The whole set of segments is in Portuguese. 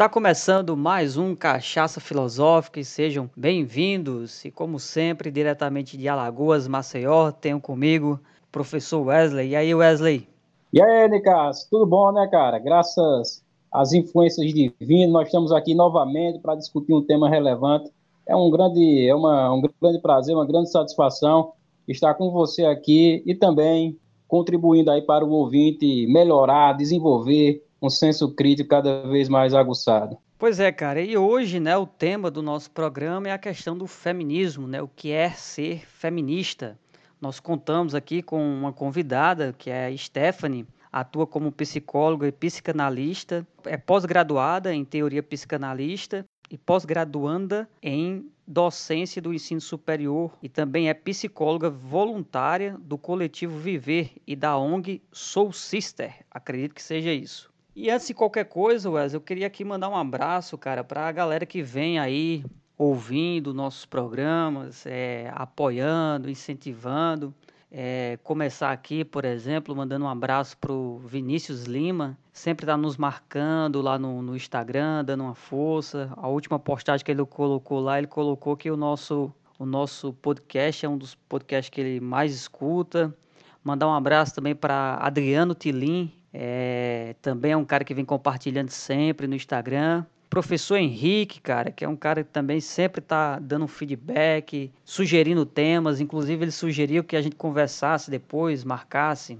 Está começando mais um Cachaça Filosófica e sejam bem-vindos. E como sempre, diretamente de Alagoas, Maceió, tenho comigo o professor Wesley. E aí, Wesley? E aí, Nicas, tudo bom, né, cara? Graças às influências divinas, nós estamos aqui novamente para discutir um tema relevante. É um grande, é uma, um grande prazer, uma grande satisfação estar com você aqui e também contribuindo aí para o ouvinte melhorar, desenvolver um senso crítico cada vez mais aguçado. Pois é, cara, e hoje, né, o tema do nosso programa é a questão do feminismo, né, o que é ser feminista. Nós contamos aqui com uma convidada, que é a Stephanie, atua como psicóloga e psicanalista, é pós-graduada em teoria psicanalista e pós-graduanda em docência do ensino superior e também é psicóloga voluntária do coletivo Viver e da ONG Soul Sister. Acredito que seja isso. E antes de qualquer coisa, Wes, eu queria aqui mandar um abraço, cara, para a galera que vem aí ouvindo nossos programas, é, apoiando, incentivando. É, começar aqui, por exemplo, mandando um abraço para o Vinícius Lima, sempre está nos marcando lá no, no, Instagram, dando uma força. A última postagem que ele colocou lá, ele colocou que o nosso, o nosso podcast é um dos podcasts que ele mais escuta. Mandar um abraço também para Adriano Tilim, é, também é um cara que vem compartilhando sempre no Instagram. Professor Henrique, cara, que é um cara que também sempre está dando um feedback, sugerindo temas. Inclusive, ele sugeriu que a gente conversasse depois, marcasse.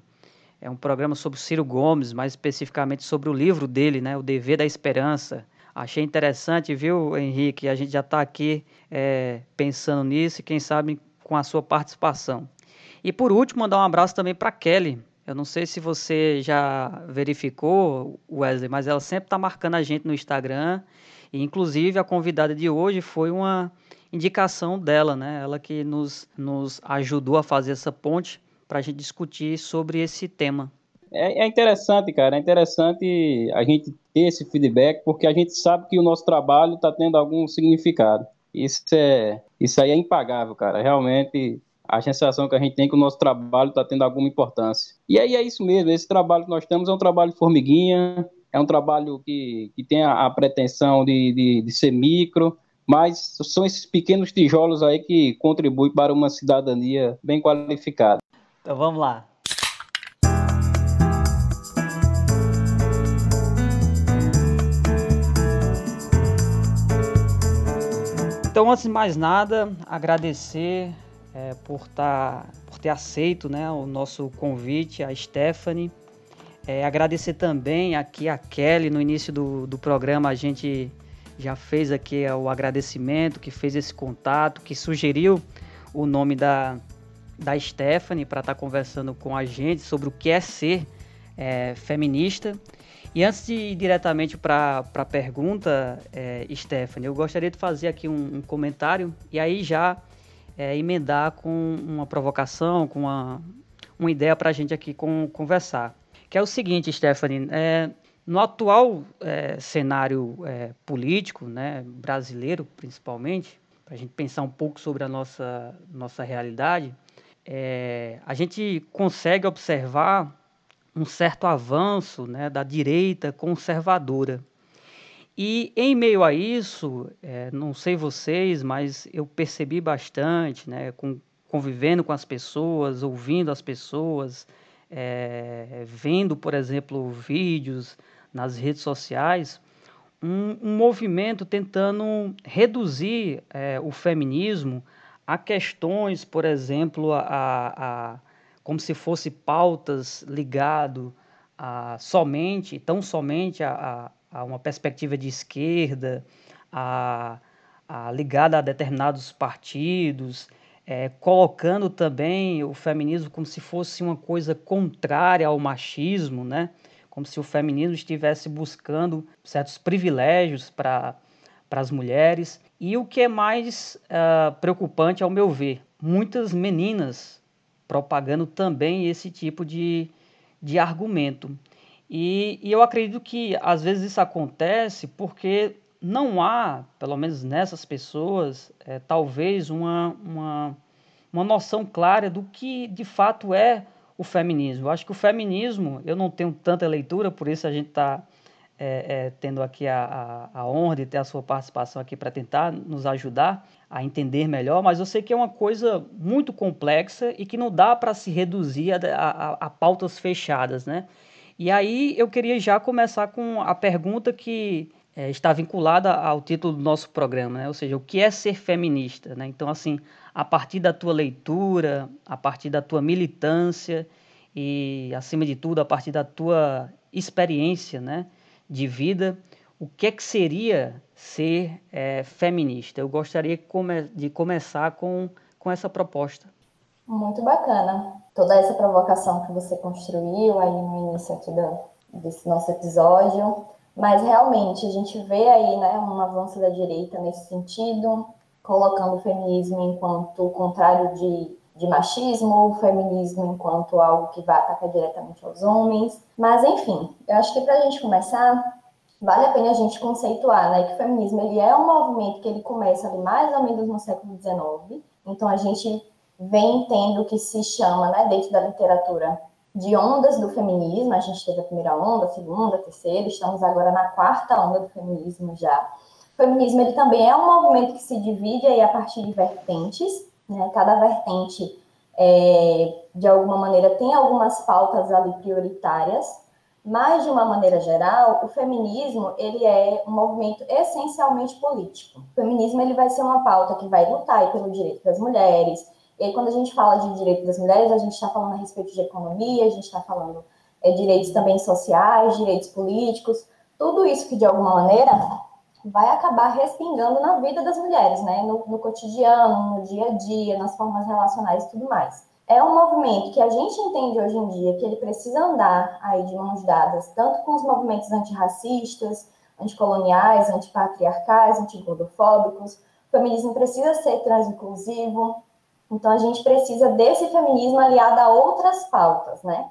É um programa sobre Ciro Gomes, mais especificamente sobre o livro dele, né, O Dever da Esperança. Achei interessante, viu, Henrique? A gente já está aqui é, pensando nisso e quem sabe com a sua participação. E por último, mandar um abraço também para Kelly, eu não sei se você já verificou, Wesley, mas ela sempre está marcando a gente no Instagram. E, inclusive, a convidada de hoje foi uma indicação dela, né? Ela que nos, nos ajudou a fazer essa ponte para a gente discutir sobre esse tema. É, é, interessante, cara, é interessante a gente ter esse feedback, porque a gente sabe que o nosso trabalho está tendo algum significado. Isso, é, isso aí é impagável, cara. Realmente a sensação que a gente tem que o nosso trabalho está tendo alguma importância. E aí é isso mesmo, esse trabalho que nós temos é um trabalho formiguinha, é um trabalho que, que tem a, a pretensão de, de, de ser micro, mas são esses pequenos tijolos aí que contribuem para uma cidadania bem qualificada. Então vamos lá. Então, antes de mais nada, agradecer é, por, tá, por ter aceito né, o nosso convite, a Stephanie. É, agradecer também aqui a Kelly, no início do, do programa a gente já fez aqui o agradecimento, que fez esse contato, que sugeriu o nome da, da Stephanie para estar tá conversando com a gente sobre o que é ser é, feminista. E antes de ir diretamente para a pergunta, é, Stephanie, eu gostaria de fazer aqui um, um comentário e aí já é, emendar com uma provocação, com uma, uma ideia para a gente aqui com, conversar. Que é o seguinte, Stephanie, é, no atual é, cenário é, político, né, brasileiro principalmente, para a gente pensar um pouco sobre a nossa, nossa realidade, é, a gente consegue observar um certo avanço né, da direita conservadora. E em meio a isso, é, não sei vocês, mas eu percebi bastante, né, com, convivendo com as pessoas, ouvindo as pessoas, é, vendo, por exemplo, vídeos nas redes sociais, um, um movimento tentando reduzir é, o feminismo a questões, por exemplo, a, a, como se fosse pautas ligado a somente, tão somente a, a uma perspectiva de esquerda, a, a ligada a determinados partidos, é, colocando também o feminismo como se fosse uma coisa contrária ao machismo, né? como se o feminismo estivesse buscando certos privilégios para as mulheres. E o que é mais uh, preocupante, ao meu ver, muitas meninas propagando também esse tipo de, de argumento. E, e eu acredito que às vezes isso acontece porque não há, pelo menos nessas pessoas, é, talvez uma, uma, uma noção clara do que de fato é o feminismo. Eu acho que o feminismo, eu não tenho tanta leitura, por isso a gente está é, é, tendo aqui a, a, a, honra de ter a sua participação aqui para tentar nos ajudar a entender melhor, mas eu sei que é uma coisa muito complexa e que não dá para se reduzir a, a, pautas fechadas, né? E aí eu queria já começar com a pergunta que é, está vinculada ao título do nosso programa, né? ou seja, o que é ser feminista? Né? Então, assim, a partir da tua leitura, a partir da tua militância e, acima de tudo, a partir da tua experiência né, de vida, o que é que seria ser é, feminista? Eu gostaria de começar com, com essa proposta. Muito bacana. Toda essa provocação que você construiu aí no início aqui do, desse nosso episódio. Mas realmente a gente vê aí né, um avanço da direita nesse sentido, colocando o feminismo enquanto o contrário de, de machismo, o feminismo enquanto algo que vai atacar diretamente aos homens. Mas enfim, eu acho que para a gente começar, vale a pena a gente conceituar né, que o feminismo ele é um movimento que ele começa ali mais ou menos no século XIX. Então a gente vem tendo o que se chama, né, dentro da literatura, de ondas do feminismo. A gente teve a primeira onda, a segunda, a terceira, estamos agora na quarta onda do feminismo já. O feminismo ele também é um movimento que se divide aí a partir de vertentes, né? Cada vertente, é, de alguma maneira, tem algumas pautas ali prioritárias, mas de uma maneira geral, o feminismo ele é um movimento essencialmente político. O feminismo ele vai ser uma pauta que vai lutar pelo direito das mulheres, e aí, quando a gente fala de direitos das mulheres, a gente está falando a respeito de economia, a gente está falando é, direitos também sociais, direitos políticos, tudo isso que, de alguma maneira, vai acabar respingando na vida das mulheres, né? No, no cotidiano, no dia a dia, nas formas relacionais e tudo mais. É um movimento que a gente entende hoje em dia que ele precisa andar aí de mãos dadas, tanto com os movimentos antirracistas, anticoloniais, antipatriarcais, antigordofóbicos. O feminismo precisa ser transinclusivo, então, a gente precisa desse feminismo aliado a outras pautas, né?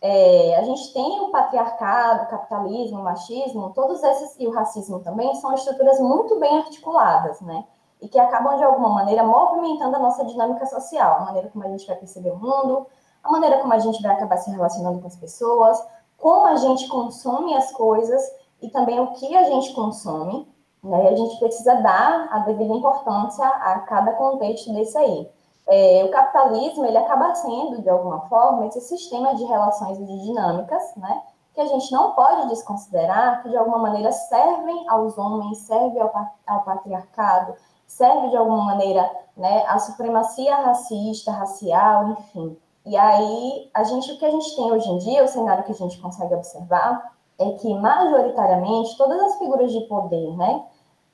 É, a gente tem o patriarcado, o capitalismo, o machismo, todos esses, e o racismo também, são estruturas muito bem articuladas, né? E que acabam, de alguma maneira, movimentando a nossa dinâmica social, a maneira como a gente vai perceber o mundo, a maneira como a gente vai acabar se relacionando com as pessoas, como a gente consome as coisas e também o que a gente consome, né? E a gente precisa dar a devida importância a cada contexto desse aí. É, o capitalismo ele acaba sendo, de alguma forma, esse sistema de relações e de dinâmicas, né, que a gente não pode desconsiderar, que de alguma maneira servem aos homens, servem ao, ao patriarcado, serve de alguma maneira né, à supremacia racista, racial, enfim. E aí, a gente, o que a gente tem hoje em dia, o cenário que a gente consegue observar, é que, majoritariamente, todas as figuras de poder, né,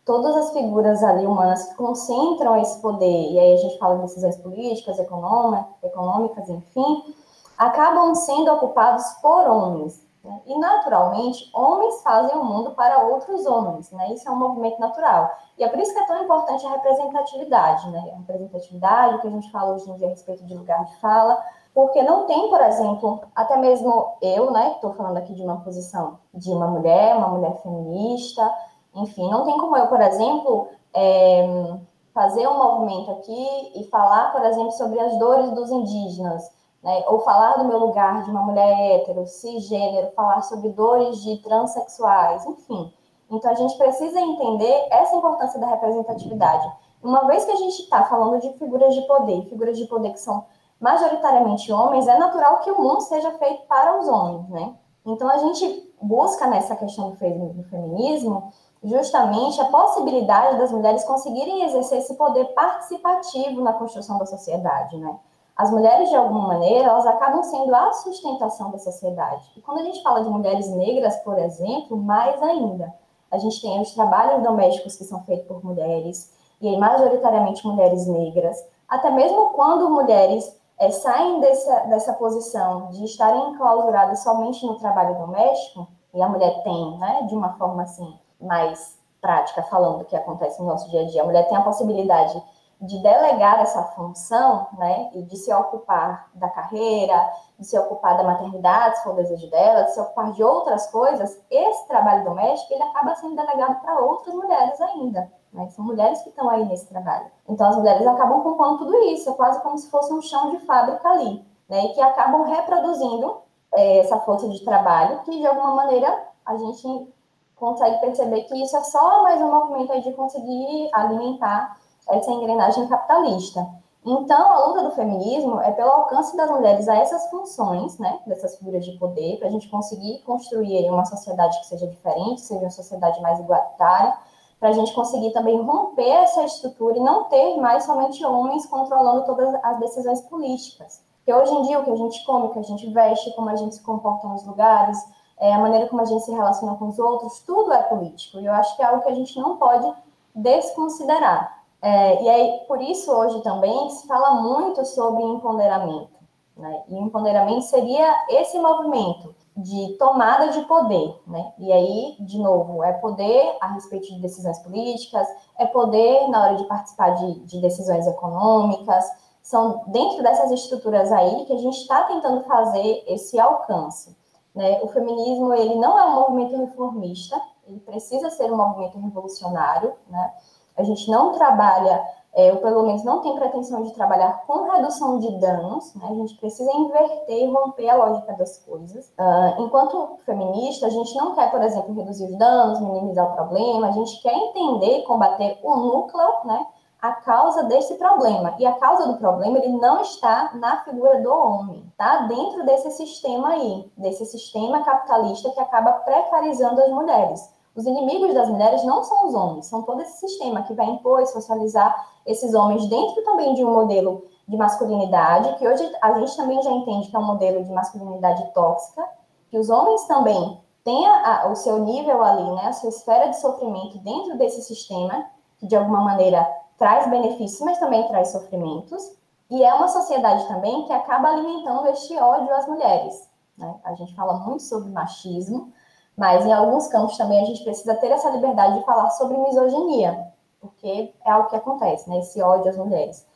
todas as figuras ali humanas que concentram esse poder, e aí a gente fala de decisões políticas, econômicas, enfim, acabam sendo ocupados por homens. Né? E, naturalmente, homens fazem o mundo para outros homens, né? Isso é um movimento natural. E é por isso que é tão importante a representatividade, né? A representatividade, que a gente fala hoje em dia a respeito de lugar de fala, porque não tem, por exemplo, até mesmo eu, né, que estou falando aqui de uma posição de uma mulher, uma mulher feminista, enfim, não tem como eu, por exemplo, é, fazer um movimento aqui e falar, por exemplo, sobre as dores dos indígenas, né? ou falar do meu lugar de uma mulher hétero, cisgênero, falar sobre dores de transexuais, enfim. Então, a gente precisa entender essa importância da representatividade. Uma vez que a gente está falando de figuras de poder, figuras de poder que são majoritariamente homens, é natural que o mundo seja feito para os homens, né? Então, a gente busca nessa questão do feminismo justamente a possibilidade das mulheres conseguirem exercer esse poder participativo na construção da sociedade, né? As mulheres, de alguma maneira, elas acabam sendo a sustentação da sociedade. E quando a gente fala de mulheres negras, por exemplo, mais ainda. A gente tem os trabalhos domésticos que são feitos por mulheres, e aí, majoritariamente mulheres negras. Até mesmo quando mulheres é, saem dessa, dessa posição de estarem enclausuradas somente no trabalho doméstico, e a mulher tem, né, de uma forma assim, mais prática, falando do que acontece no nosso dia a dia. A mulher tem a possibilidade de delegar essa função, né, e de se ocupar da carreira, de se ocupar da maternidade, se for o desejo dela, de se ocupar de outras coisas, esse trabalho doméstico, ele acaba sendo delegado para outras mulheres ainda, né, são mulheres que estão aí nesse trabalho. Então, as mulheres acabam compondo tudo isso, é quase como se fosse um chão de fábrica ali, né, e que acabam reproduzindo é, essa força de trabalho que, de alguma maneira, a gente consegue perceber que isso é só mais um movimento de conseguir alimentar essa engrenagem capitalista. Então, a luta do feminismo é pelo alcance das mulheres a essas funções, né, dessas figuras de poder, para a gente conseguir construir uma sociedade que seja diferente, seja uma sociedade mais igualitária, para a gente conseguir também romper essa estrutura e não ter mais somente homens controlando todas as decisões políticas. Porque hoje em dia o que a gente come, o que a gente veste, como a gente se comporta nos lugares, é, a maneira como a gente se relaciona com os outros, tudo é político. E eu acho que é algo que a gente não pode desconsiderar. É, e aí, por isso, hoje também se fala muito sobre empoderamento. Né? E empoderamento seria esse movimento de tomada de poder. Né? E aí, de novo, é poder a respeito de decisões políticas, é poder na hora de participar de, de decisões econômicas. São dentro dessas estruturas aí que a gente está tentando fazer esse alcance. Né? O feminismo ele não é um movimento reformista, ele precisa ser um movimento revolucionário. Né? A gente não trabalha, é, ou pelo menos não tem pretensão de trabalhar com redução de danos, né? a gente precisa inverter e romper a lógica das coisas. Uh, enquanto feminista, a gente não quer, por exemplo, reduzir os danos, minimizar o problema, a gente quer entender e combater o núcleo, né? A causa desse problema. E a causa do problema ele não está na figura do homem, tá? Dentro desse sistema aí, desse sistema capitalista que acaba precarizando as mulheres. Os inimigos das mulheres não são os homens, são todo esse sistema que vai impor e socializar esses homens dentro também de um modelo de masculinidade, que hoje a gente também já entende que é um modelo de masculinidade tóxica, que os homens também têm a, a, o seu nível ali, né, a sua esfera de sofrimento dentro desse sistema, que de alguma maneira traz benefícios, mas também traz sofrimentos. E é uma sociedade também que acaba alimentando este ódio às mulheres. Né? A gente fala muito sobre machismo, mas em alguns campos também a gente precisa ter essa liberdade de falar sobre misoginia, porque é algo que acontece, né? esse ódio às mulheres.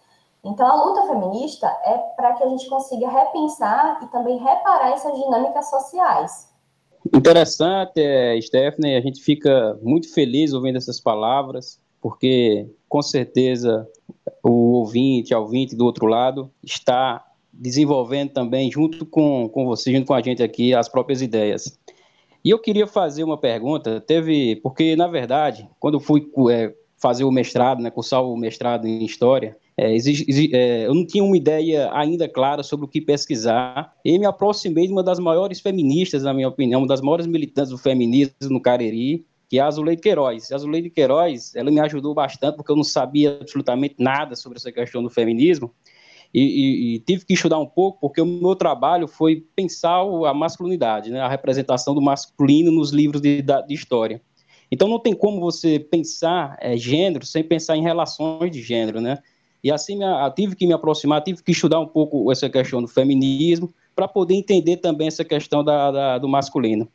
Então, a luta feminista é para que a gente consiga repensar e também reparar essas dinâmicas sociais. Interessante, Stephanie, a gente fica muito feliz ouvindo essas palavras porque com certeza o ouvinte, a ouvinte do outro lado, está desenvolvendo também, junto com, com você, junto com a gente aqui, as próprias ideias. E eu queria fazer uma pergunta, teve, porque na verdade, quando fui é, fazer o mestrado, né, cursar o mestrado em História, é, é, eu não tinha uma ideia ainda clara sobre o que pesquisar, e me aproximei de uma das maiores feministas, na minha opinião, uma das maiores militantes do feminismo no Cariri, que é a Azuleide Queiroz. A Azuleide Queiroz, ela me ajudou bastante, porque eu não sabia absolutamente nada sobre essa questão do feminismo, e, e, e, tive que estudar um pouco, porque o meu trabalho foi pensar a masculinidade, né, a representação do masculino nos livros de, de história. Então não tem como você pensar é, gênero sem pensar em relações de gênero, né? E assim tive que me aproximar, tive que estudar um pouco essa questão do feminismo, para poder entender também essa questão da, da, do masculino.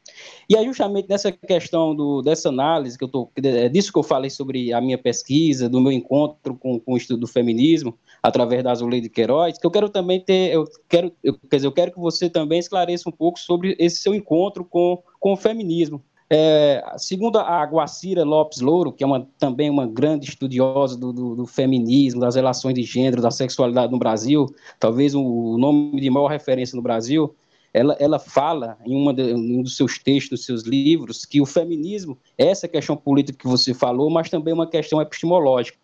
E aí, justamente nessa questão do, dessa análise, que eu tô, é disso que eu falei sobre a minha pesquisa, do meu encontro com, com o estudo do feminismo, através da Azuleide Queiroz, que eu quero também ter, eu quero, eu, quer dizer, eu quero que você também esclareça um pouco sobre esse seu encontro com, com o feminismo. É, segundo a Guacira Lopes Louro, que é uma, também uma grande estudiosa do, do, do, feminismo, das relações de gênero, da sexualidade no Brasil, talvez o nome de maior referência no Brasil, ela, ela fala em, uma de, em um dos seus textos, dos seus livros, que o feminismo é essa questão política que você falou, mas também uma questão epistemológica,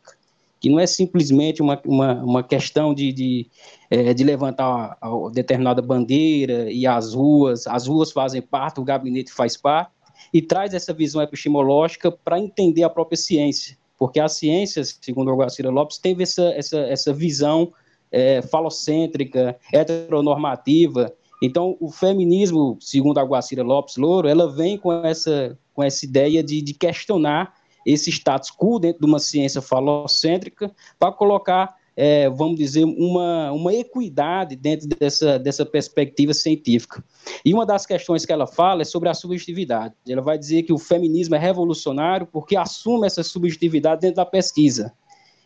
que não é simplesmente uma, uma, uma questão de, de, é, de levantar uma determinada bandeira e as ruas, as ruas fazem parte, o gabinete faz parte, e traz essa visão epistemológica para entender a própria ciência, porque a ciência, segundo o Guacira Lopes, teve essa, essa, essa visão é, falocêntrica, heteronormativa. Então, o feminismo, segundo a Guacira Lopes Louro, ela vem com essa, com essa ideia de, de questionar esse status quo dentro de uma ciência falocêntrica para colocar é, vamos dizer, uma, uma equidade dentro dessa, dessa perspectiva científica. E uma das questões que ela fala é sobre a subjetividade. Ela vai dizer que o feminismo é revolucionário porque assume essa subjetividade dentro da pesquisa.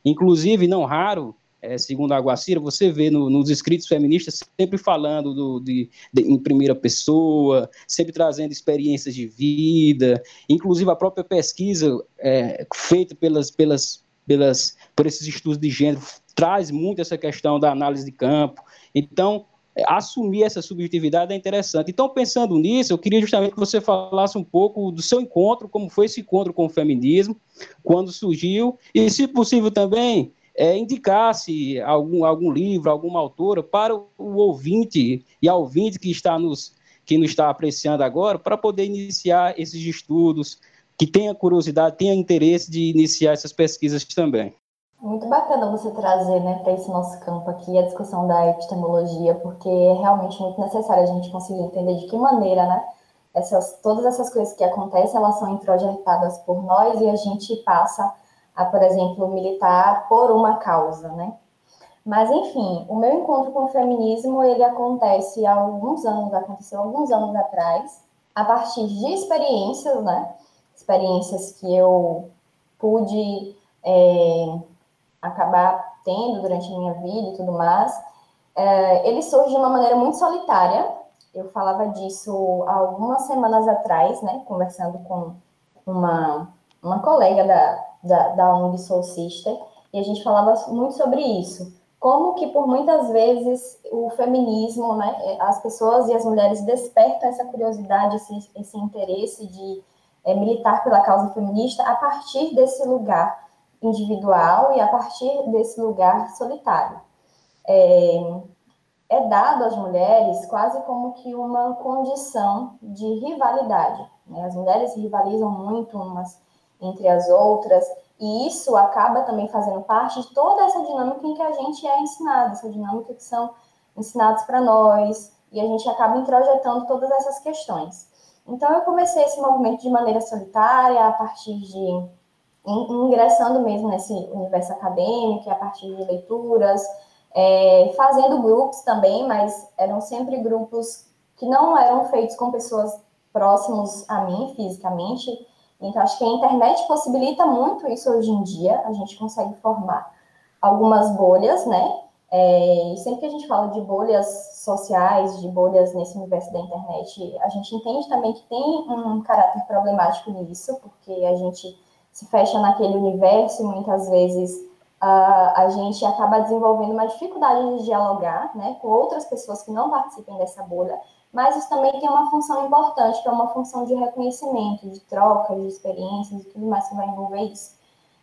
Inclusive, não raro, é, segundo a Guacira, você vê no, nos escritos feministas sempre falando do, de, de, em primeira pessoa, sempre trazendo experiências de vida, inclusive a própria pesquisa é, feita pelas, pelas, pelas, por esses estudos de gênero traz muito essa questão da análise de campo. Então, é, assumir essa subjetividade é interessante. Então, pensando nisso, eu queria justamente que você falasse um pouco do seu encontro, como foi esse encontro com o feminismo, quando surgiu, e, se possível, também é, indicasse algum, algum livro, alguma autora para o, ouvinte e a ouvinte que está nos que nos está apreciando agora, para poder iniciar esses estudos, que tenha curiosidade, tenha interesse de iniciar essas pesquisas também. Muito bacana você trazer né, para esse nosso campo aqui a discussão da epistemologia, porque é realmente muito necessário a gente conseguir entender de que maneira né, essas, todas essas coisas que acontecem, elas são introjetadas por nós e a gente passa a, por exemplo, militar por uma causa, né? Mas, enfim, o meu encontro com o feminismo, ele acontece há alguns anos, aconteceu alguns anos atrás, a partir de experiências, né? Experiências que eu pude... É, acabar tendo durante a minha vida e tudo mais, é, ele surge de uma maneira muito solitária. Eu falava disso algumas semanas atrás, né, conversando com uma, uma colega da, da, da ONG Soul Sister, e a gente falava muito sobre isso. Como que, por muitas vezes, o feminismo, né, as pessoas e as mulheres despertam essa curiosidade, esse, esse interesse de é, militar pela causa feminista a partir desse lugar individual e a partir desse lugar solitário. É, é dado às mulheres quase como que uma condição de rivalidade. Né? As mulheres rivalizam muito umas entre as outras, e isso acaba também fazendo parte de toda essa dinâmica em que a gente é ensinado, essa dinâmica que são ensinados para nós, e a gente acaba introjetando todas essas questões. Então, eu comecei esse movimento de maneira solitária, a partir de ingressando mesmo nesse universo acadêmico, a partir de leituras, é, fazendo grupos também, mas eram sempre grupos que não eram feitos com pessoas próximos a mim fisicamente. Então, acho que a internet possibilita muito isso hoje em dia, a gente consegue formar algumas bolhas, né? É, e sempre que a gente fala de bolhas sociais, de bolhas nesse universo da internet, a gente entende também que tem um caráter problemático nisso, porque a gente se fecha naquele universo e muitas vezes a gente acaba desenvolvendo uma dificuldade de dialogar né, com outras pessoas que não participem dessa bolha, mas isso também tem uma função importante, que é uma função de reconhecimento, de troca, de experiências e tudo mais que vai envolver isso.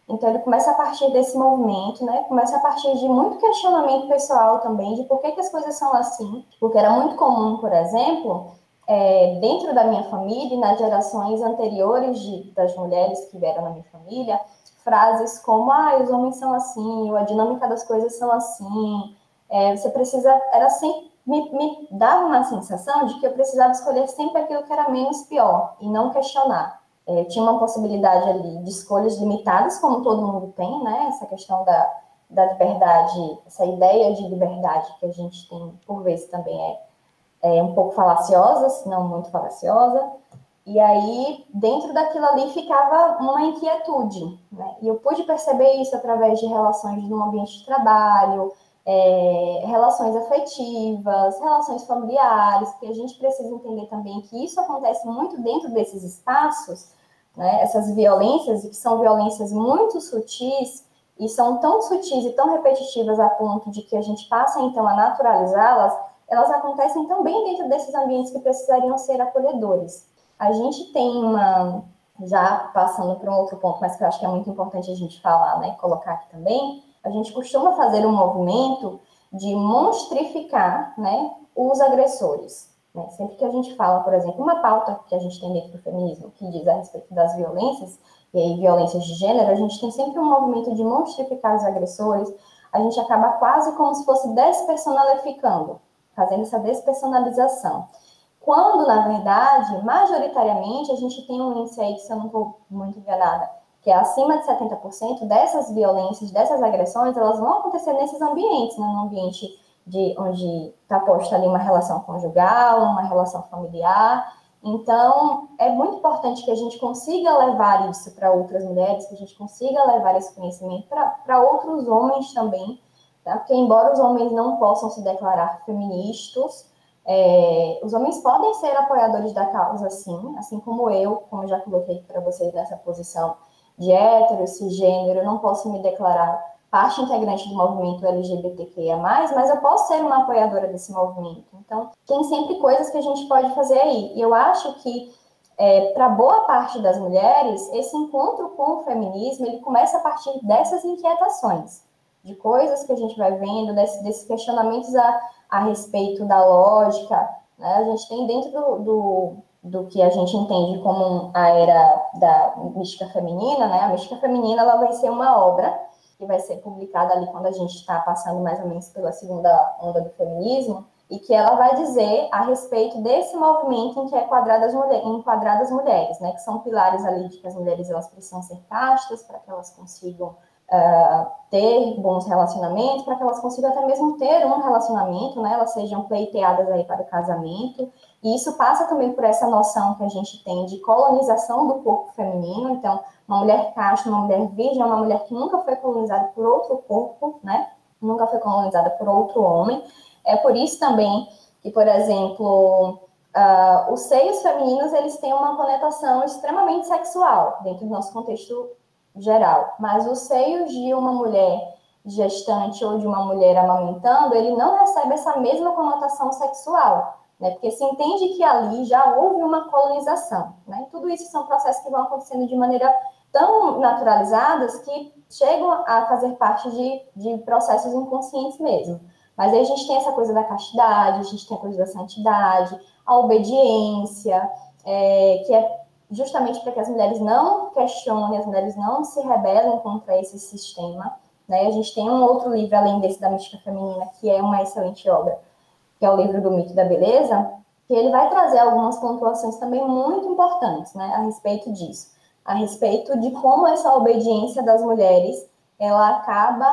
Então, ele começa a partir desse movimento, né? Começa a partir de muito questionamento pessoal também, de por que, que as coisas são assim. Porque era muito comum, por exemplo, é, dentro da minha família e nas gerações anteriores de, das mulheres que vieram na minha família, frases como, ah, os homens são assim, ou a dinâmica das coisas são assim, é, você precisa, era sempre, me, me dava uma sensação de que eu precisava escolher sempre aquilo que era menos pior, e não questionar. É, tinha uma possibilidade ali de escolhas limitadas, como todo mundo tem, né, essa questão da, da liberdade, essa ideia de liberdade que a gente tem, por vezes, também é é, um pouco falaciosa, se não muito falaciosa, e aí dentro daquilo ali ficava uma inquietude, né? E eu pude perceber isso através de relações no ambiente de trabalho, é, relações afetivas, relações familiares, que a gente precisa entender também que isso acontece muito dentro desses espaços, né? Essas violências, que são violências muito sutis, e são tão sutis e tão repetitivas a ponto de que a gente passa então a naturalizá-las, elas acontecem também dentro desses ambientes que precisariam ser acolhedores. A gente tem uma, já passando para um outro ponto, mas que eu acho que é muito importante a gente falar, né, colocar aqui também, a gente costuma fazer um movimento de monstrificar, né, os agressores. Né? Sempre que a gente fala, por exemplo, uma pauta que a gente tem dentro do feminismo que diz a respeito das violências, e aí violências de gênero, a gente tem sempre um movimento de monstrificar os agressores, a gente acaba quase como se fosse despersonalificando fazendo essa despersonalização. Quando, na verdade, majoritariamente, a gente tem um índice aí, que se eu não estou muito enganada, que é acima de 70% dessas violências, dessas agressões, elas vão acontecer nesses ambientes, né? no ambiente de onde está posta ali uma relação conjugal, uma relação familiar. Então, é muito importante que a gente consiga levar isso para outras mulheres, que a gente consiga levar esse conhecimento para outros homens também, Tá? Porque, embora os homens não possam se declarar feministas, é, os homens podem ser apoiadores da causa, sim, assim como eu, como eu já coloquei para vocês nessa posição de hétero, cisgênero, não posso me declarar parte integrante do movimento LGBTQIA+, mas eu posso ser uma apoiadora desse movimento. Então, tem sempre coisas que a gente pode fazer aí. E eu acho que, é, para boa parte das mulheres, esse encontro com o feminismo, ele começa a partir dessas inquietações, de coisas que a gente vai vendo, desse, desses questionamentos a, a respeito da lógica. Né? A gente tem dentro do, do do que a gente entende como a era da mística feminina, né? A mística feminina ela vai ser uma obra que vai ser publicada ali quando a gente está passando mais ou menos pela segunda onda do feminismo e que ela vai dizer a respeito desse movimento em que é quadradas mulher, enquadradas mulheres, né? Que são pilares ali de que as mulheres elas precisam ser castas para que elas consigam uh, ter bons relacionamentos, para que elas consigam até mesmo ter um relacionamento, né? Elas sejam pleiteadas aí para o casamento. E isso passa também por essa noção que a gente tem de colonização do corpo feminino. Então, uma mulher casta, uma mulher virgem, é uma mulher que nunca foi colonizada por outro corpo, né? Nunca foi colonizada por outro homem. É por isso também que, por exemplo, uh, os seios femininos eles têm uma conotação extremamente sexual dentro do nosso contexto geral, mas os seios de uma mulher gestante ou de uma mulher amamentando, ele não recebe essa mesma conotação sexual, né? Porque se entende que ali já houve uma colonização, né? Tudo isso são processos que vão acontecendo de maneira tão naturalizadas que chegam a fazer parte de, de processos inconscientes mesmo. Mas aí a gente tem essa coisa da castidade, a gente tem a coisa da santidade, a obediência, é, que é justamente para que as mulheres não questionem, as mulheres não se rebelem contra esse sistema. Né? A gente tem um outro livro, além desse da mística feminina, que é uma excelente obra, que é o livro do mito da beleza, que ele vai trazer algumas pontuações também muito importantes né, a respeito disso, a respeito de como essa obediência das mulheres ela acaba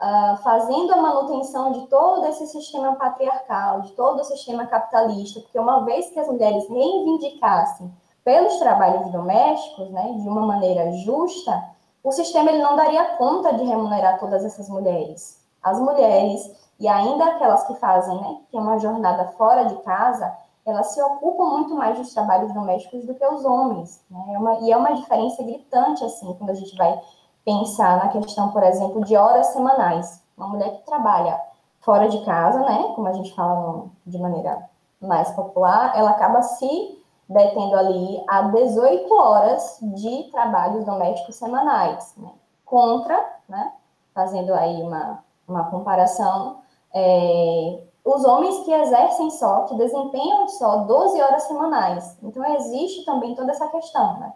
uh, fazendo a manutenção de todo esse sistema patriarcal, de todo o sistema capitalista, porque uma vez que as mulheres reivindicassem pelos trabalhos domésticos, né, de uma maneira justa, o sistema ele não daria conta de remunerar todas essas mulheres. As mulheres, e ainda aquelas que fazem, né, que é uma jornada fora de casa, elas se ocupam muito mais dos trabalhos domésticos do que os homens. Né? É uma, e é uma diferença gritante, assim, quando a gente vai pensar na questão, por exemplo, de horas semanais. Uma mulher que trabalha fora de casa, né, como a gente fala de maneira mais popular, ela acaba se detendo ali a 18 horas de trabalhos domésticos semanais, né? contra, né? fazendo aí uma, uma comparação, é, os homens que exercem só, que desempenham só 12 horas semanais. Então, existe também toda essa questão, né?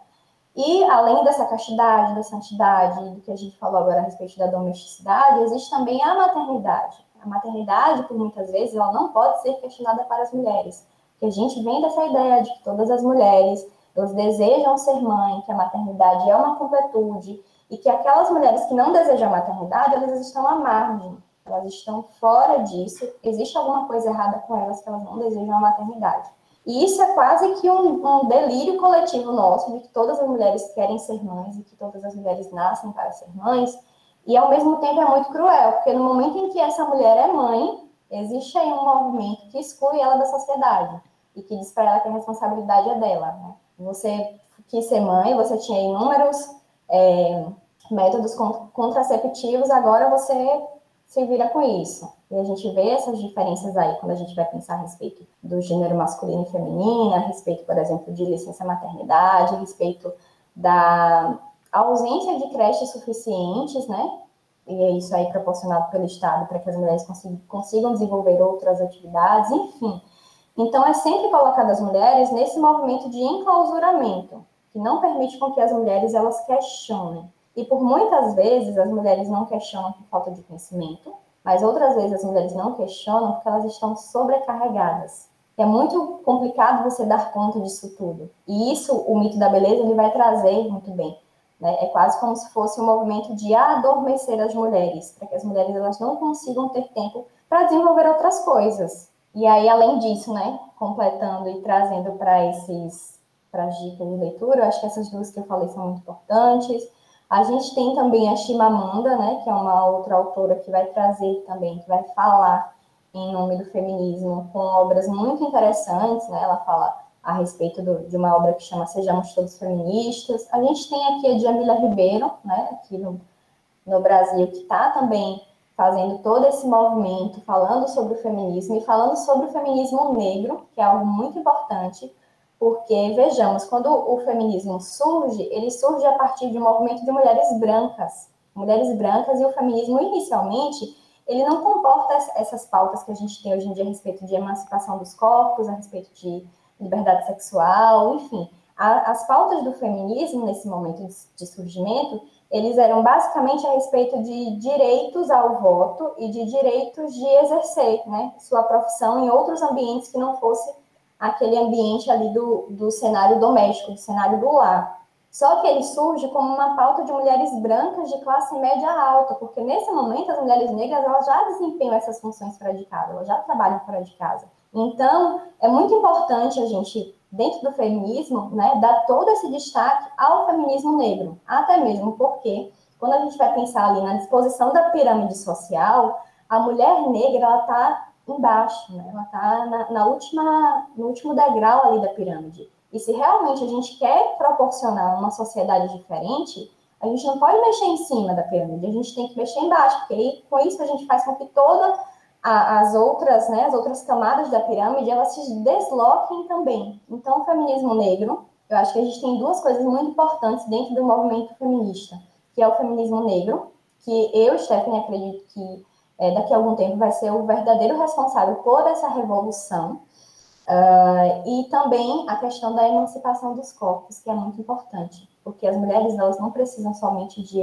E, além dessa castidade, da santidade, do que a gente falou agora a respeito da domesticidade, existe também a maternidade. A maternidade, por muitas vezes, ela não pode ser questionada para as mulheres que a gente vem dessa ideia de que todas as mulheres elas desejam ser mãe, que a maternidade é uma completude e que aquelas mulheres que não desejam maternidade, elas estão à margem, elas estão fora disso, existe alguma coisa errada com elas que elas não desejam a maternidade. E isso é quase que um, um delírio coletivo nosso, de que todas as mulheres querem ser mães e que todas as mulheres nascem para ser mães, e ao mesmo tempo é muito cruel, porque no momento em que essa mulher é mãe, existe aí um movimento que exclui ela da sociedade e que diz para ela que a responsabilidade é dela. Né? Você quis ser mãe, você tinha inúmeros é, métodos contraceptivos, agora você se vira com isso. E a gente vê essas diferenças aí quando a gente vai pensar a respeito do gênero masculino e feminino, a respeito, por exemplo, de licença maternidade, a respeito da ausência de creches suficientes, né? E é isso aí proporcionado pelo Estado para que as mulheres consigam desenvolver outras atividades, enfim. Então, é sempre colocado as mulheres nesse movimento de enclausuramento, que não permite com que as mulheres elas questionem. E por muitas vezes as mulheres não questionam por falta de conhecimento, mas outras vezes as mulheres não questionam porque elas estão sobrecarregadas. É muito complicado você dar conta disso tudo. E isso, o mito da beleza, ele vai trazer muito bem. Né? É quase como se fosse um movimento de adormecer as mulheres, para que as mulheres elas não consigam ter tempo para desenvolver outras coisas. E aí, além disso, né, completando e trazendo para esses para as dicas de leitura, eu acho que essas duas que eu falei são muito importantes. A gente tem também a Chimamanda, né, que é uma outra autora que vai trazer também, que vai falar em nome do feminismo com obras muito interessantes, né? Ela fala a respeito do, de uma obra que chama Sejamos Todos Feministas. A gente tem aqui a Jamila Ribeiro, né, aqui no, no Brasil que está também fazendo todo esse movimento, falando sobre o feminismo e falando sobre o feminismo negro, que é algo muito importante, porque vejamos, quando o feminismo surge, ele surge a partir de um movimento de mulheres brancas, mulheres brancas e o feminismo inicialmente ele não comporta essas pautas que a gente tem hoje em dia a respeito de emancipação dos corpos, a respeito de liberdade sexual, enfim. As pautas do feminismo, nesse momento de, de surgimento, eles eram basicamente a respeito de direitos ao voto e de direitos de exercer né, sua profissão em outros ambientes que não fosse aquele ambiente ali do, do cenário doméstico, do cenário do lar. Só que ele surge como uma pauta de mulheres brancas de classe média alta, porque nesse momento as mulheres negras elas já desempenham essas funções fora de casa, elas já trabalham fora de casa. Então, é muito importante a gente, dentro do feminismo, né, dar todo esse destaque ao feminismo negro, até mesmo porque, quando a gente vai pensar ali na disposição da pirâmide social, a mulher negra, ela está embaixo, né? ela está na, na última, no último degrau ali da pirâmide. E se realmente a gente quer proporcionar uma sociedade diferente, a gente não pode mexer em cima da pirâmide, a gente tem que mexer embaixo, porque aí, com isso a gente faz com que todas as outras, né, as outras camadas da pirâmide, elas se desloquem também. Então, o feminismo negro, eu acho que a gente tem duas coisas muito importantes dentro do movimento feminista, que é o feminismo negro, que eu, Stephanie, acredito que é, daqui a algum tempo vai ser o verdadeiro responsável por essa revolução, Uh, e também a questão da emancipação dos corpos, que é muito importante, porque as mulheres elas não precisam somente de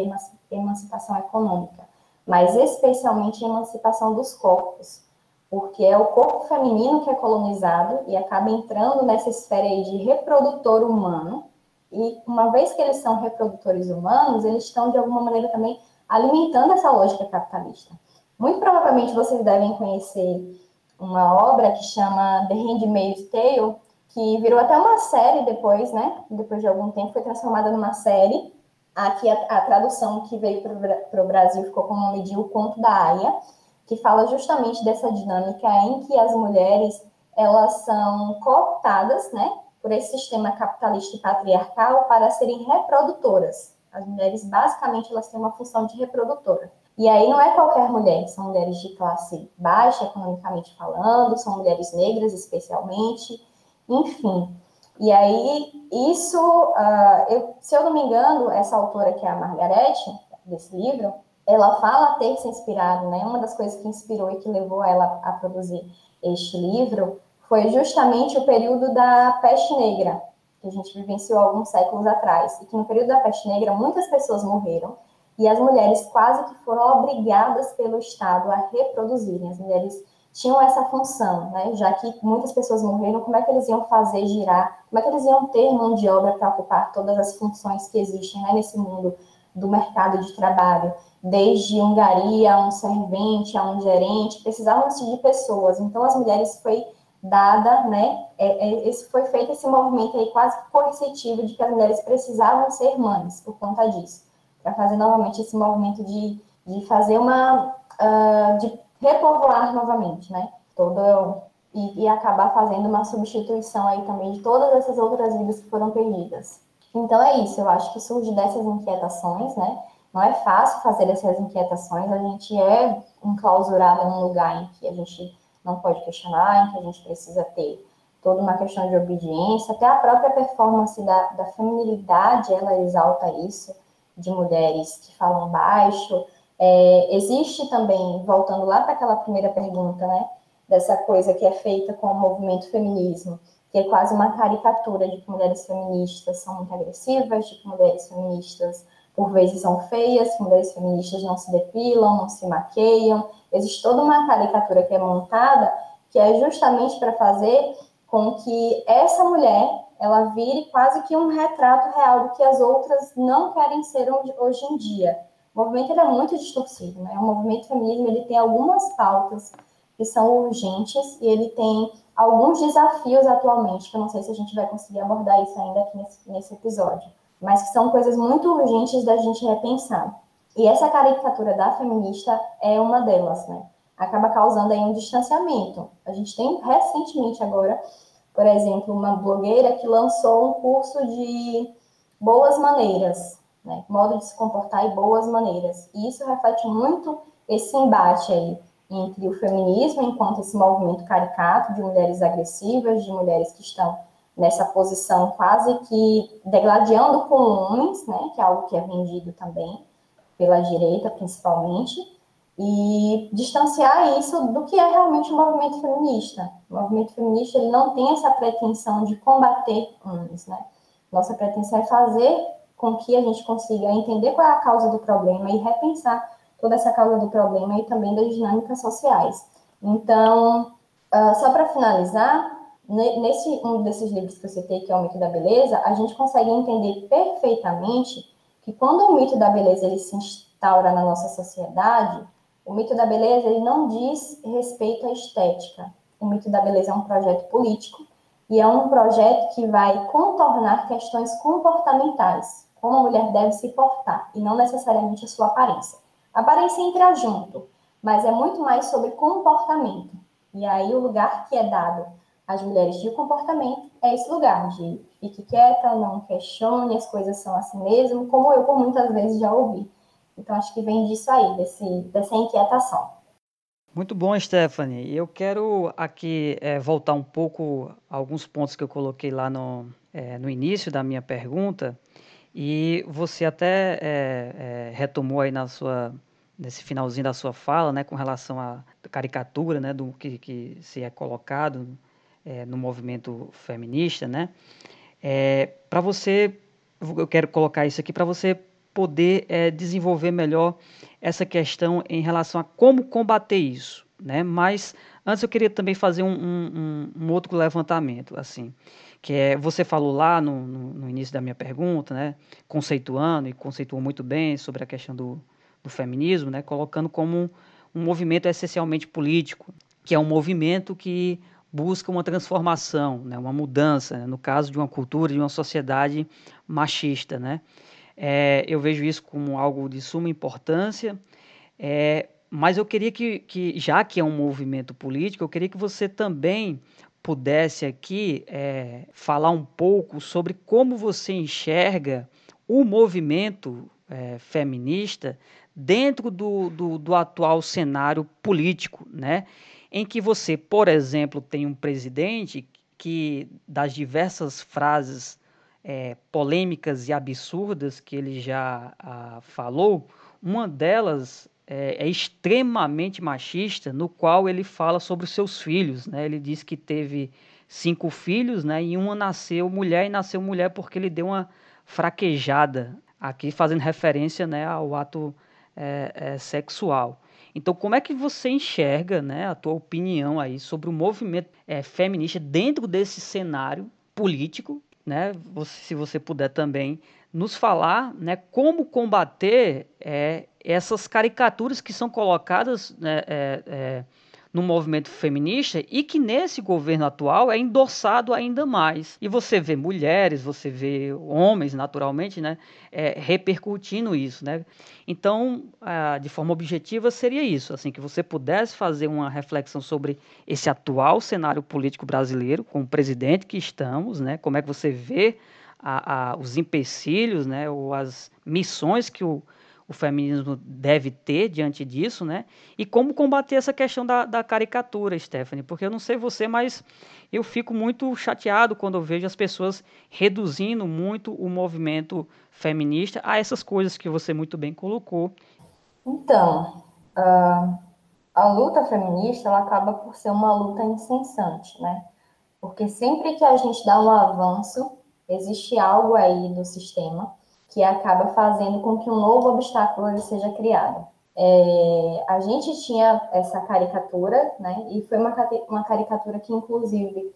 emancipação econômica, mas especialmente emancipação dos corpos, porque é o corpo feminino que é colonizado e acaba entrando nessa esfera aí de reprodutor humano, e uma vez que eles são reprodutores humanos, eles estão de alguma maneira também alimentando essa lógica capitalista. Muito provavelmente vocês devem conhecer uma obra que chama The Handmaid's Tale, que virou até uma série depois, né? Depois de algum tempo foi transformada numa série. Aqui a, a tradução que veio para o Brasil ficou com o nome de O Conto da Aya, que fala justamente dessa dinâmica em que as mulheres elas são cooptadas, né, por esse sistema capitalista e patriarcal para serem reprodutoras. As mulheres basicamente elas têm uma função de reprodutora. E aí não é qualquer mulher, são mulheres de classe baixa, economicamente falando, são mulheres negras especialmente, enfim. E aí, isso, uh, eu, se eu não me engano, essa autora que é a Margarete, desse livro, ela fala ter se inspirado, né? Uma das coisas que inspirou e que levou ela a produzir este livro foi justamente o período da peste negra, que a gente vivenciou alguns séculos atrás. E que no período da peste negra muitas pessoas morreram e as mulheres quase que foram obrigadas pelo Estado a reproduzirem. As mulheres tinham essa função, né? Já que muitas pessoas morreram, como é que eles iam fazer girar? Como é que eles iam ter mão de obra para ocupar todas as funções que existem né, nesse mundo do mercado de trabalho? Desde um gari a um servente, a um gerente, precisavam-se de pessoas. Então, as mulheres foi dada, né? É, é, esse foi feito esse movimento aí quase coercitivo de que as mulheres precisavam ser mães por conta disso para fazer novamente esse movimento de, de fazer uma. Uh, de repovoar novamente, né? Todo, e, e acabar fazendo uma substituição aí também de todas essas outras vidas que foram perdidas. Então é isso, eu acho que surge dessas inquietações, né? Não é fácil fazer essas inquietações, a gente é enclausurado em um lugar em que a gente não pode questionar, em que a gente precisa ter toda uma questão de obediência, até a própria performance da, da feminilidade, ela exalta isso, de mulheres que falam baixo. É, existe também, voltando lá para aquela primeira pergunta, né, dessa coisa que é feita com o movimento feminismo, que é quase uma caricatura de que mulheres feministas são muito agressivas, de que mulheres feministas por vezes são feias, que mulheres feministas não se depilam, não se maqueiam. Existe toda uma caricatura que é montada que é justamente para fazer com que essa mulher ela vire quase que um retrato real do que as outras não querem ser hoje em dia. O movimento é muito distorcido, né? O movimento feminismo ele tem algumas pautas que são urgentes e ele tem alguns desafios atualmente, que eu não sei se a gente vai conseguir abordar isso ainda aqui nesse, nesse episódio, mas que são coisas muito urgentes da gente repensar. E essa caricatura da feminista é uma delas, né? Acaba causando aí um distanciamento. A gente tem recentemente agora por exemplo, uma blogueira que lançou um curso de boas maneiras, né? Modo de se comportar e boas maneiras. E isso reflete muito esse embate aí entre o feminismo enquanto esse movimento caricato de mulheres agressivas, de mulheres que estão nessa posição quase que degladiando com homens, né, que é algo que é vendido também pela direita, principalmente, e distanciar isso do que é realmente o movimento feminista. O movimento feminista ele não tem essa pretensão de combater homens, né? Nossa pretensão é fazer com que a gente consiga entender qual é a causa do problema e repensar toda essa causa do problema e também das dinâmicas sociais. Então, uh, só para finalizar, nesse um desses livros que eu citei, que é o Mito da Beleza, a gente consegue entender perfeitamente que quando o mito da beleza ele se instaura na nossa sociedade, o mito da beleza ele não diz respeito à estética. O mito da beleza é um projeto político e é um projeto que vai contornar questões comportamentais, como a mulher deve se portar, e não necessariamente a sua aparência. A aparência entra junto, mas é muito mais sobre comportamento. E aí o lugar que é dado às mulheres de comportamento é esse lugar de fique quieta, não questione, as coisas são assim mesmo, como eu por muitas vezes já ouvi. Então acho que vem disso aí, desse, dessa inquietação. Muito bom, Stephanie. Eu quero aqui é, voltar um pouco a alguns pontos que eu coloquei lá no, é, no início da minha pergunta. E você até é, retomou aí na sua nesse finalzinho da sua fala, né, com relação à caricatura, né, do que, que se é colocado é, no movimento feminista, né, é, para você, eu quero colocar isso aqui para você poder é, desenvolver melhor essa questão em relação a como combater isso, né, mas antes eu queria também fazer um, um, um outro levantamento, assim, que é, você falou lá no, no, no início da minha pergunta, né, conceituando, e conceituou muito bem sobre a questão do, do feminismo, né, colocando como um movimento essencialmente político, que é um movimento que busca uma transformação, né, uma mudança, né, no caso de uma cultura, de uma sociedade machista. Né? É, eu vejo isso como algo de suma importância, é, mas eu queria que, que, já que é um movimento político, eu queria que você também pudesse aqui é, falar um pouco sobre como você enxerga o movimento é, feminista dentro do, do, do atual cenário político, né? em que você, por exemplo, tem um presidente que, das diversas frases é, polêmicas e absurdas que ele já ah, falou, uma delas é, é, extremamente machista, no qual ele fala sobre os seus filhos. Né? Ele diz que teve cinco filhos, né? e uma nasceu mulher e nasceu mulher porque ele deu uma fraquejada, aqui fazendo referência né, ao ato é, é, sexual. Então, como é que você enxerga, né, a tua opinião aí sobre o movimento é, feminista dentro desse cenário político, né? Você, se você puder também nos falar, né, como combater é, essas caricaturas que são colocadas né, é, é no movimento feminista e que nesse governo atual é endossado ainda mais. E você vê mulheres, você vê homens, naturalmente, né, é, repercutindo isso, né? Então, de forma objetiva, seria isso, assim, que você pudesse fazer uma reflexão sobre esse atual cenário político brasileiro, com o presidente que estamos, né? Como é que você vê a, a, os empecilhos, né, ou as missões que o o feminismo deve ter diante disso, né? E como combater essa questão da, da caricatura, Stephanie? Porque eu não sei você, mas eu fico muito chateado quando eu vejo as pessoas reduzindo muito o movimento feminista a essas coisas que você muito bem colocou. Então, uh, a luta feminista ela acaba por ser uma luta incessante, né? Porque sempre que a gente dá um avanço, existe algo aí do sistema que acaba fazendo com que um novo obstáculo seja criado. É, a gente tinha essa caricatura, né, e foi uma, uma caricatura que, inclusive,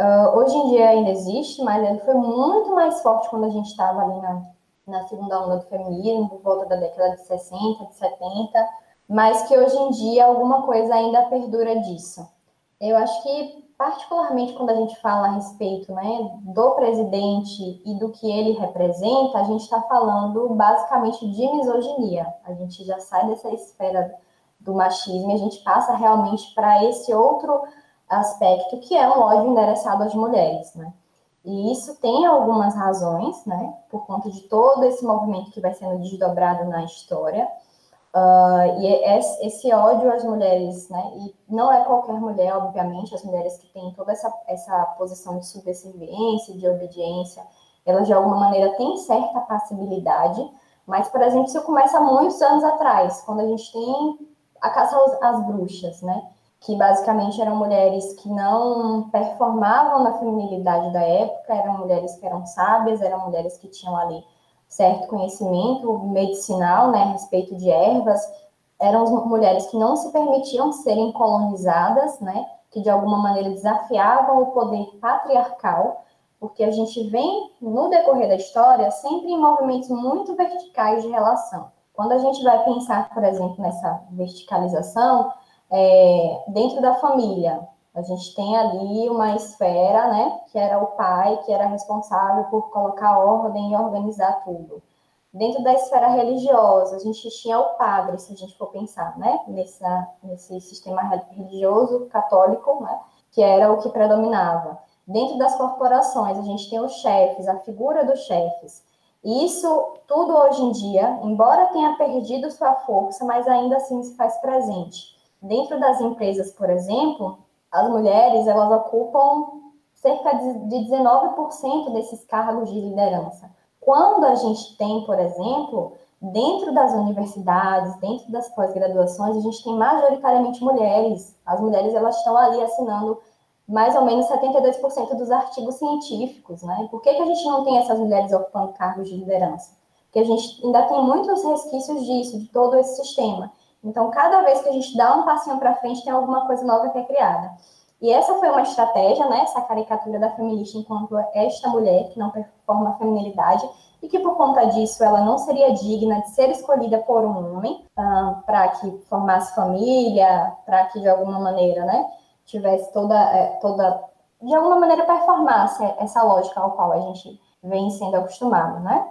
uh, hoje em dia ainda existe, mas ele foi muito mais forte quando a gente estava ali na, na segunda onda do feminismo, por volta da década de 60, de 70, mas que hoje em dia alguma coisa ainda perdura disso. Eu acho que particularmente quando a gente fala a respeito né, do presidente e do que ele representa, a gente está falando basicamente de misoginia. A gente já sai dessa esfera do machismo e a gente passa realmente para esse outro aspecto que é um ódio endereçado às mulheres. Né? E isso tem algumas razões, né, por conta de todo esse movimento que vai sendo desdobrado na história. Uh, e esse, esse ódio às mulheres, né, e não é qualquer mulher, obviamente, as mulheres que têm toda essa, essa posição de subserviência, de obediência, elas de alguma maneira têm certa passibilidade, mas, por exemplo, isso começa muitos anos atrás, quando a gente tem a caça às bruxas, né? Que basicamente eram mulheres que não performavam na feminilidade da época, eram mulheres que eram sábias, eram mulheres que tinham ali certo conhecimento medicinal, né, a respeito de ervas, eram mulheres que não se permitiam serem colonizadas, né, que de alguma maneira desafiavam o poder patriarcal, porque a gente vem, no decorrer da história, sempre em movimentos muito verticais de relação. Quando a gente vai pensar, por exemplo, nessa verticalização, é, dentro da família, a gente tem ali uma esfera, né, que era o pai, que era responsável por colocar ordem e organizar tudo. Dentro da esfera religiosa, a gente tinha o padre, se a gente for pensar, né, nessa, nesse sistema religioso católico, né, que era o que predominava. Dentro das corporações, a gente tem os chefes, a figura dos chefes. Isso tudo hoje em dia, embora tenha perdido sua força, mas ainda assim se faz presente. Dentro das empresas, por exemplo, as mulheres elas ocupam cerca de 19% desses cargos de liderança. Quando a gente tem, por exemplo, dentro das universidades, dentro das pós-graduações, a gente tem majoritariamente mulheres. As mulheres elas estão ali assinando mais ou menos 72% dos artigos científicos, né? Por que, que a gente não tem essas mulheres ocupando cargos de liderança? Porque a gente ainda tem muitos resquícios disso, de todo esse sistema. Então, cada vez que a gente dá um passinho para frente, tem alguma coisa nova que é criada. E essa foi uma estratégia, né? Essa caricatura da feminista enquanto esta mulher que não performa a feminilidade e que por conta disso ela não seria digna de ser escolhida por um homem ah, para que formasse família, para que de alguma maneira, né? tivesse toda, é, toda de alguma maneira performasse essa lógica ao qual a gente vem sendo acostumado, né?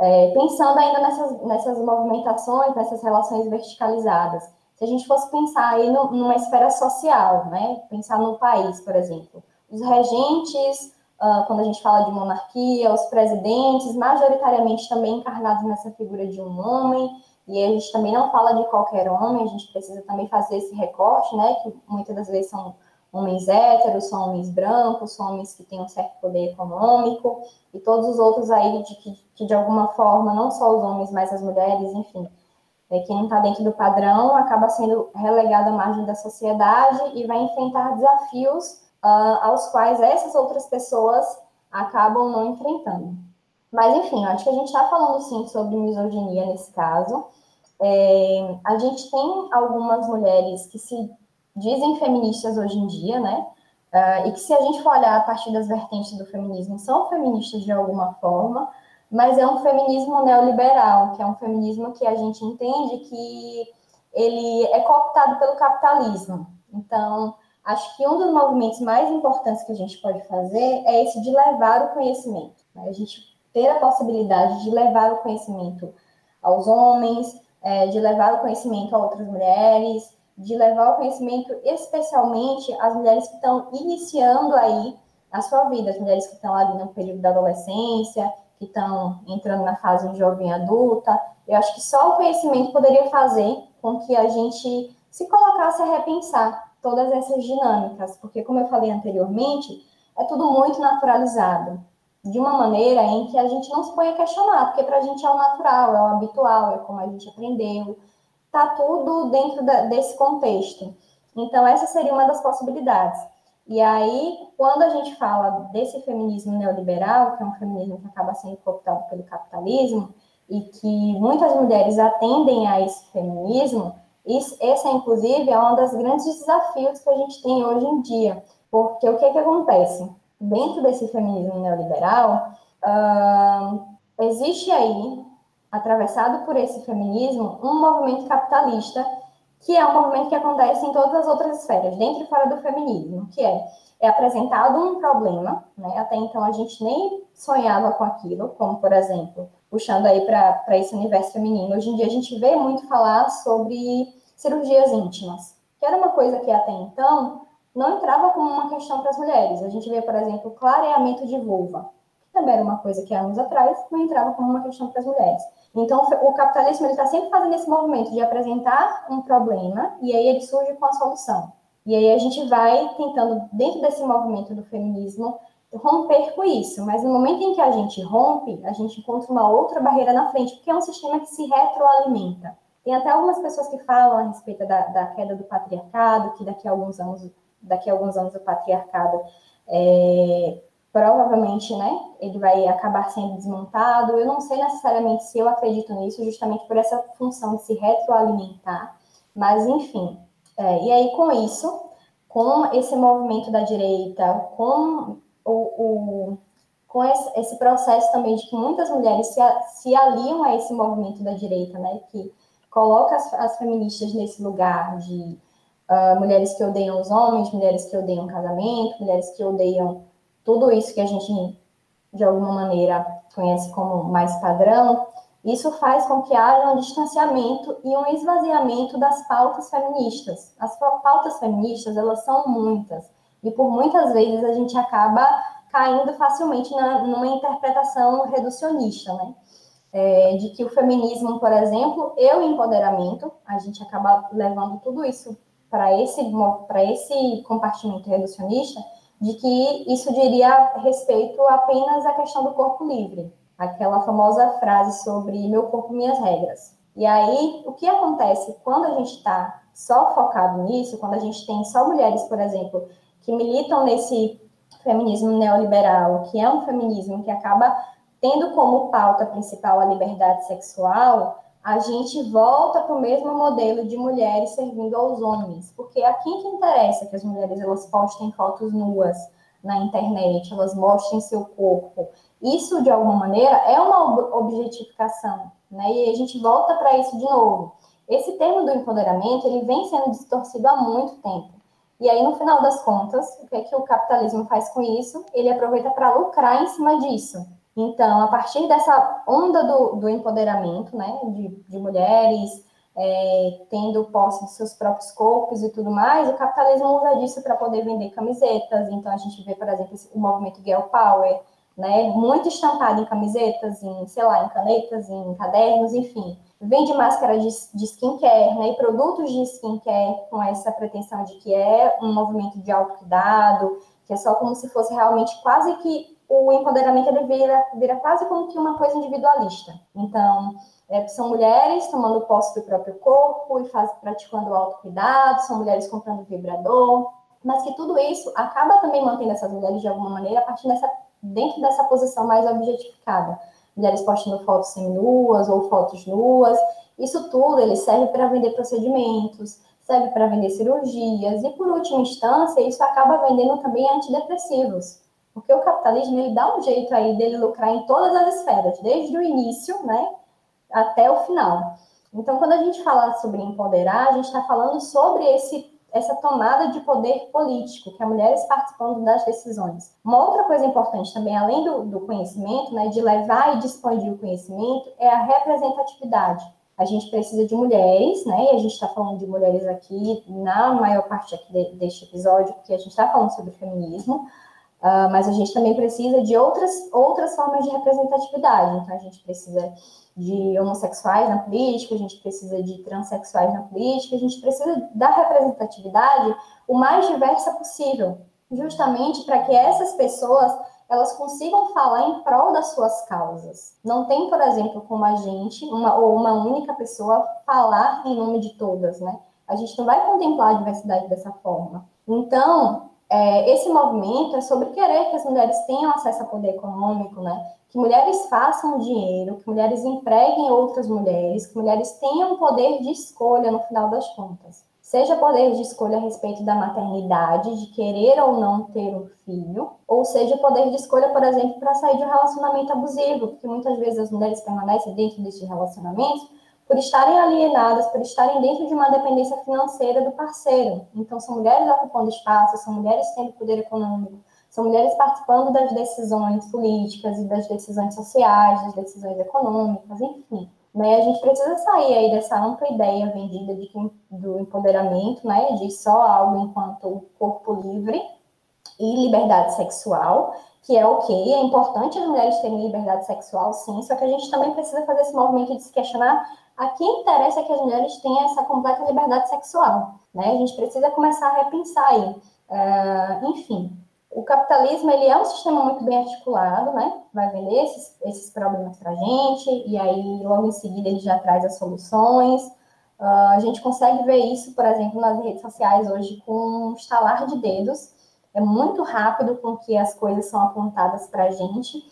É, pensando ainda nessas, nessas movimentações, nessas relações verticalizadas, se a gente fosse pensar aí no, numa esfera social, né? Pensar no país, por exemplo, os regentes, uh, quando a gente fala de monarquia, os presidentes, majoritariamente também encarnados nessa figura de um homem, e a gente também não fala de qualquer homem, a gente precisa também fazer esse recorte, né? Que muitas das vezes são homens héteros, são homens brancos, são homens que têm um certo poder econômico, e todos os outros aí de que, que de alguma forma, não só os homens, mas as mulheres, enfim, é, quem não está dentro do padrão acaba sendo relegado à margem da sociedade e vai enfrentar desafios uh, aos quais essas outras pessoas acabam não enfrentando. Mas, enfim, acho que a gente está falando sim sobre misoginia nesse caso. É, a gente tem algumas mulheres que se dizem feministas hoje em dia, né? Uh, e que se a gente for olhar a partir das vertentes do feminismo, são feministas de alguma forma, mas é um feminismo neoliberal, que é um feminismo que a gente entende que ele é cooptado pelo capitalismo. Então, acho que um dos movimentos mais importantes que a gente pode fazer é esse de levar o conhecimento. Né? A gente ter a possibilidade de levar o conhecimento aos homens, é, de levar o conhecimento a outras mulheres, de levar o conhecimento especialmente às mulheres que estão iniciando aí a sua vida, as mulheres que estão ali no período da adolescência, que estão entrando na fase de jovem adulta. Eu acho que só o conhecimento poderia fazer com que a gente se colocasse a repensar todas essas dinâmicas, porque, como eu falei anteriormente, é tudo muito naturalizado de uma maneira em que a gente não se põe a questionar, porque para a gente é o natural, é o habitual, é como a gente aprendeu, tá tudo dentro da, desse contexto. Então, essa seria uma das possibilidades. E aí, quando a gente fala desse feminismo neoliberal, que é um feminismo que acaba sendo cooptado pelo capitalismo, e que muitas mulheres atendem a esse feminismo, esse, inclusive, é um dos grandes desafios que a gente tem hoje em dia. Porque o que, que acontece? dentro desse feminismo neoliberal, uh, existe aí, atravessado por esse feminismo, um movimento capitalista, que é um movimento que acontece em todas as outras esferas, dentro e fora do feminismo, que é, é apresentado um problema, né? até então a gente nem sonhava com aquilo, como, por exemplo, puxando aí para esse universo feminino, hoje em dia a gente vê muito falar sobre cirurgias íntimas, que era uma coisa que até então não entrava como uma questão para as mulheres. A gente vê, por exemplo, clareamento de vulva, que também era uma coisa que anos atrás não entrava como uma questão para as mulheres. Então, o capitalismo está sempre fazendo esse movimento de apresentar um problema e aí ele surge com a solução. E aí a gente vai tentando, dentro desse movimento do feminismo, romper com isso. Mas no momento em que a gente rompe, a gente encontra uma outra barreira na frente, porque é um sistema que se retroalimenta. Tem até algumas pessoas que falam a respeito da, da queda do patriarcado, que daqui a alguns anos, daqui a alguns anos o patriarcado é, provavelmente, né, ele vai acabar sendo desmontado. Eu não sei necessariamente se eu acredito nisso, justamente por essa função de se retroalimentar, mas enfim. É, e aí, com isso, com esse movimento da direita, com o, o com esse, processo também de que muitas mulheres se, se aliam a esse movimento da direita, né, que coloca as, as feministas nesse lugar de uh, mulheres que odeiam os homens, mulheres que odeiam casamento, mulheres que odeiam tudo isso que a gente, de alguma maneira, conhece como mais padrão, isso faz com que haja um distanciamento e um esvaziamento das pautas feministas. As pautas feministas, elas são muitas, e por muitas vezes a gente acaba caindo facilmente na, numa interpretação reducionista, né? É, de que o feminismo, por exemplo, e o empoderamento, a gente acaba levando tudo isso para esse, esse compartimento reducionista, de que isso diria respeito apenas à questão do corpo livre, aquela famosa frase sobre meu corpo, minhas regras. E aí, o que acontece quando a gente está só focado nisso, quando a gente tem só mulheres, por exemplo, que militam nesse feminismo neoliberal, que é um feminismo que acaba tendo como pauta principal a liberdade sexual, a gente volta para o mesmo modelo de mulheres servindo aos homens, porque a quem que interessa que as mulheres elas postem fotos nuas na internet, elas mostrem seu corpo. Isso, de alguma maneira, é uma objetificação, né? E a gente volta para isso de novo. Esse termo do empoderamento, ele vem sendo distorcido há muito tempo. E aí, no final das contas, o que é que o capitalismo faz com isso? Ele aproveita para lucrar em cima disso. Então, a partir dessa onda do, do empoderamento, né, de, de mulheres é, tendo posse de seus próprios corpos e tudo mais, o capitalismo usa disso para poder vender camisetas. Então, a gente vê, por exemplo, o movimento Girl Power, né, muito estampado em camisetas, em, sei lá, em canetas, em cadernos, enfim. Vende máscara de, de skincare, né, e produtos de skincare com essa pretensão de que é um movimento de autocuidado, que é só como se fosse realmente quase que o empoderamento ele vira, vira quase como que uma coisa individualista. Então, é, são mulheres tomando posse do próprio corpo e faz, praticando autocuidado, são mulheres comprando vibrador, mas que tudo isso acaba também mantendo essas mulheres de alguma maneira a partir dessa, dentro dessa posição mais objetificada. Mulheres postando fotos seminuas ou fotos nuas, isso tudo ele serve para vender procedimentos, serve para vender cirurgias e por última instância isso acaba vendendo também antidepressivos. Porque o capitalismo ele dá um jeito aí dele lucrar em todas as esferas, desde o início, né, até o final. Então, quando a gente fala sobre empoderar, a gente está falando sobre esse, essa tomada de poder político, que é mulheres participando das decisões. Uma outra coisa importante também, além do, do conhecimento, né, de levar e de expandir o conhecimento, é a representatividade. A gente precisa de mulheres, né? E a gente está falando de mulheres aqui na maior parte aqui de, deste episódio, porque a gente está falando sobre feminismo, Uh, mas a gente também precisa de outras, outras formas de representatividade. Então, a gente precisa de homossexuais na política, a gente precisa de transexuais na política, a gente precisa da representatividade o mais diversa possível, justamente para que essas pessoas elas consigam falar em prol das suas causas. Não tem, por exemplo, como a gente, uma, ou uma única pessoa, falar em nome de todas, né? A gente não vai contemplar a diversidade dessa forma. Então, é, esse movimento é sobre querer que as mulheres tenham acesso a poder econômico, né? Que mulheres façam dinheiro, que mulheres empreguem outras mulheres, que mulheres tenham poder de escolha no final das contas. Seja poder de escolha a respeito da maternidade, de querer ou não ter um filho, ou seja poder de escolha, por exemplo, para sair de um relacionamento abusivo, porque muitas vezes as mulheres permanecem dentro desses relacionamentos por estarem alienadas, por estarem dentro de uma dependência financeira do parceiro. Então, são mulheres ocupando espaço, são mulheres tendo poder econômico, são mulheres participando das decisões políticas e das decisões sociais, das decisões econômicas, enfim. Né? A gente precisa sair aí dessa ampla ideia vendida de que, do empoderamento, né? De só algo enquanto corpo livre e liberdade sexual, que é ok, é importante as mulheres terem liberdade sexual, sim, só que a gente também precisa fazer esse movimento de se questionar a quem interessa que as mulheres tenham essa completa liberdade sexual, né? A gente precisa começar a repensar aí. Uh, enfim, o capitalismo ele é um sistema muito bem articulado, né? Vai vender esses, esses problemas para a gente e aí logo em seguida ele já traz as soluções. Uh, a gente consegue ver isso, por exemplo, nas redes sociais hoje com um estalar de dedos. É muito rápido com que as coisas são apontadas para a gente.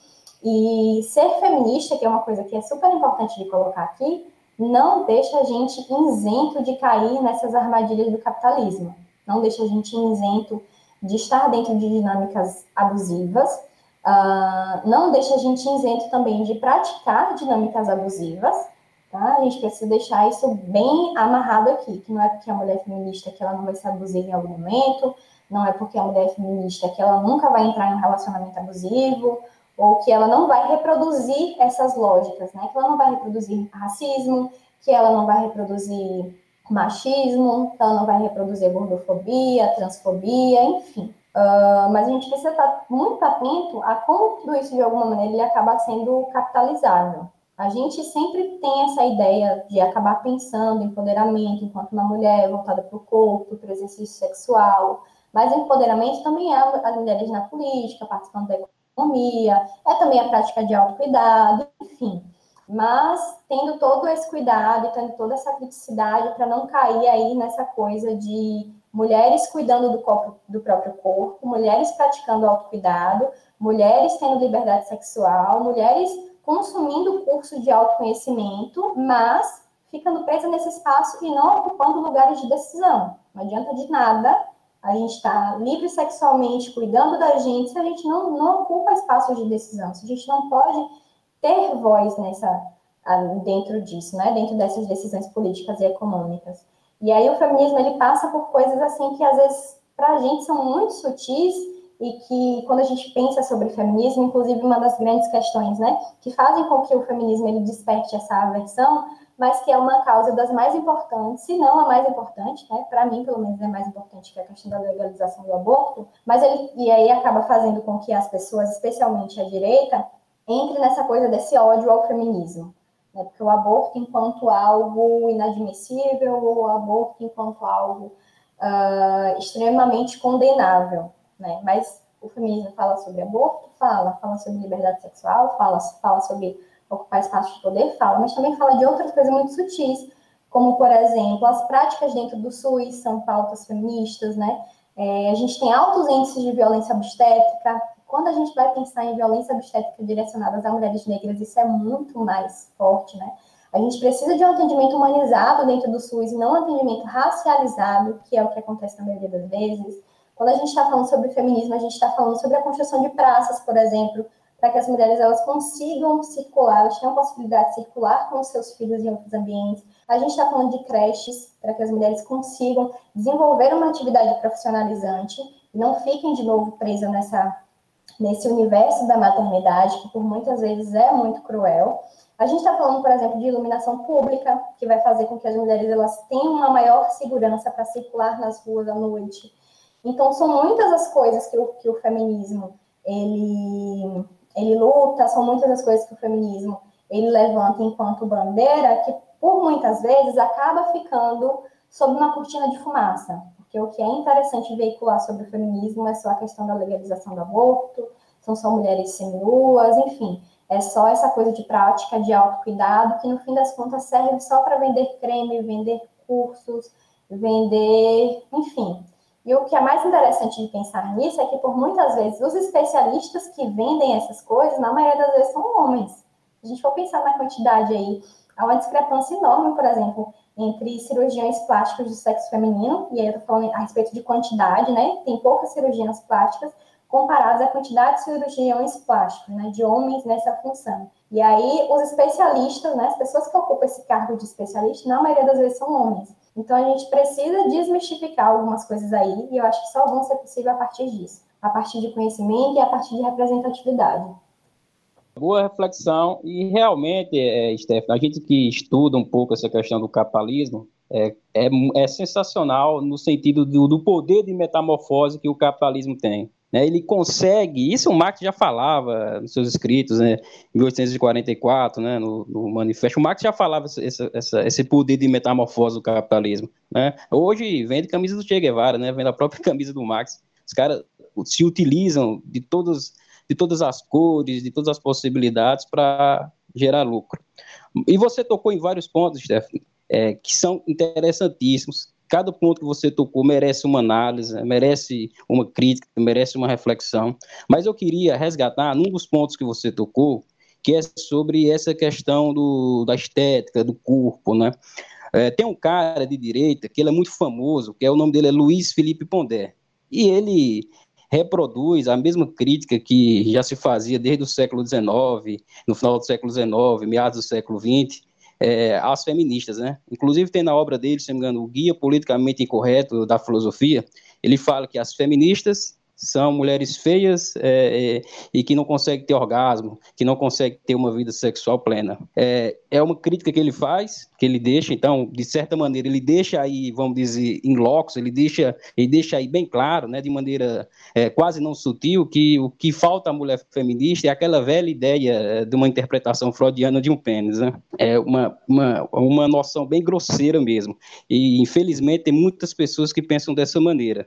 E ser feminista, que é uma coisa que é super importante de colocar aqui, não deixa a gente isento de cair nessas armadilhas do capitalismo. Não deixa a gente isento de estar dentro de dinâmicas abusivas, uh, não deixa a gente isento também de praticar dinâmicas abusivas, tá? A gente precisa deixar isso bem amarrado aqui, que não é porque a mulher é feminista que ela não vai ser abusiva em algum momento, não é porque a mulher é feminista que ela nunca vai entrar em um relacionamento abusivo, ou que ela não vai reproduzir essas lógicas, né? Que ela não vai reproduzir racismo, que ela não vai reproduzir machismo, ela não vai reproduzir gordofobia, transfobia, enfim. Uh, mas a gente precisa estar muito atento a como tudo isso, de alguma maneira, ele acaba sendo capitalizável. A gente sempre tem essa ideia de acabar pensando em empoderamento enquanto uma mulher voltada para o corpo, para o exercício sexual, mas empoderamento também é as mulheres na política, participando da é também a prática de autocuidado, enfim mas tendo todo esse cuidado, tendo toda essa criticidade para não cair aí nessa coisa de mulheres cuidando do, corpo, do próprio corpo, mulheres praticando autocuidado, mulheres tendo liberdade sexual, mulheres consumindo curso de autoconhecimento, mas ficando presa nesse espaço e não ocupando lugares de decisão. Não adianta de nada a gente estar tá livre sexualmente, cuidando da gente, se a gente não, não ocupa espaços de decisão, se a gente não pode ter voz nessa dentro disso, né? Dentro dessas decisões políticas e econômicas. E aí o feminismo ele passa por coisas assim que às vezes para a gente são muito sutis e que quando a gente pensa sobre feminismo, inclusive uma das grandes questões, né, que fazem com que o feminismo ele desperte essa aversão, mas que é uma causa das mais importantes, se não a mais importante, né, para mim pelo menos é mais importante que a questão da legalização do aborto, mas ele e aí acaba fazendo com que as pessoas, especialmente a direita, entre nessa coisa desse ódio ao feminismo. Né? Porque o aborto enquanto algo inadmissível, ou o aborto enquanto algo uh, extremamente condenável. Né? Mas o feminismo fala sobre aborto, fala, fala sobre liberdade sexual, fala, fala sobre ocupar espaço de poder, fala, mas também fala de outras coisas muito sutis, como, por exemplo, as práticas dentro do SUS são pautas feministas, né? É, a gente tem altos índices de violência obstétrica, quando a gente vai pensar em violência obstétrica direcionada a mulheres negras, isso é muito mais forte, né? A gente precisa de um atendimento humanizado dentro do SUS não um atendimento racializado, que é o que acontece na maioria das vezes. Quando a gente está falando sobre feminismo, a gente está falando sobre a construção de praças, por exemplo, para que as mulheres elas consigam circular, elas tenham possibilidade de circular com seus filhos em outros ambientes. A gente está falando de creches, para que as mulheres consigam desenvolver uma atividade profissionalizante não fiquem de novo presas nessa nesse universo da maternidade, que por muitas vezes é muito cruel. A gente está falando, por exemplo, de iluminação pública, que vai fazer com que as mulheres elas tenham uma maior segurança para circular nas ruas à noite. Então, são muitas as coisas que o, que o feminismo ele, ele luta, são muitas as coisas que o feminismo ele levanta enquanto bandeira, que por muitas vezes acaba ficando sob uma cortina de fumaça. Porque o que é interessante veicular sobre o feminismo é só a questão da legalização do aborto, são só mulheres seminuas, enfim, é só essa coisa de prática de autocuidado que no fim das contas serve só para vender creme, vender cursos, vender, enfim. E o que é mais interessante de pensar nisso é que por muitas vezes os especialistas que vendem essas coisas, na maioria das vezes são homens. Se a gente for pensar na quantidade aí, há uma discrepância enorme, por exemplo, entre cirurgiões plásticas do sexo feminino, e aí eu tô falando a respeito de quantidade, né? Tem poucas cirurgias plásticas comparadas à quantidade de cirurgiões plásticos, né? De homens nessa função. E aí, os especialistas, né? As pessoas que ocupam esse cargo de especialista, na maioria das vezes são homens. Então, a gente precisa desmistificar algumas coisas aí, e eu acho que só vão ser possível a partir disso. A partir de conhecimento e a partir de representatividade. boa reflexão e realmente, é, Stefano, a gente que estuda um pouco essa questão do capitalismo, é, é, é sensacional no sentido do, do, poder de metamorfose que o capitalismo tem. Né? Ele consegue, isso o Marx já falava nos seus escritos, né, em 1844, né, no, no manifesto, o Marx já falava esse, poder de metamorfose do capitalismo. Né? Hoje vende camisa do Che Guevara, né, vende a própria camisa do Marx. Os caras se utilizam de todos de todas as cores, de todas as possibilidades para gerar lucro. E você tocou em vários pontos, Stephanie, é, que são interessantíssimos. Cada ponto que você tocou merece uma análise, merece uma crítica, merece uma reflexão. Mas eu queria resgatar num dos pontos que você tocou, que é sobre essa questão do, da estética, do corpo, né? É, tem um cara de direita que ele é muito famoso, que é o nome dele é Luiz Felipe Pondé. E ele reproduz a mesma crítica que já se fazia desde o século XIX, no final do século XIX, meados do século XX, é, às feministas, né? Inclusive tem na obra dele, se não me engano, o Guia Politicamente Incorreto da Filosofia, ele fala que as feministas são mulheres feias é, é, e que não conseguem ter orgasmo, que não conseguem ter uma vida sexual plena. É, é uma crítica que ele faz, que ele deixa, então, de certa maneira, ele deixa aí, vamos dizer, em locos, ele deixa, ele deixa aí bem claro, né, de maneira é, quase não sutil, que o que falta à mulher feminista é aquela velha ideia é, de uma interpretação freudiana de um pênis, né? É uma, uma, uma noção bem grosseira mesmo. E, infelizmente, tem muitas pessoas que pensam dessa maneira.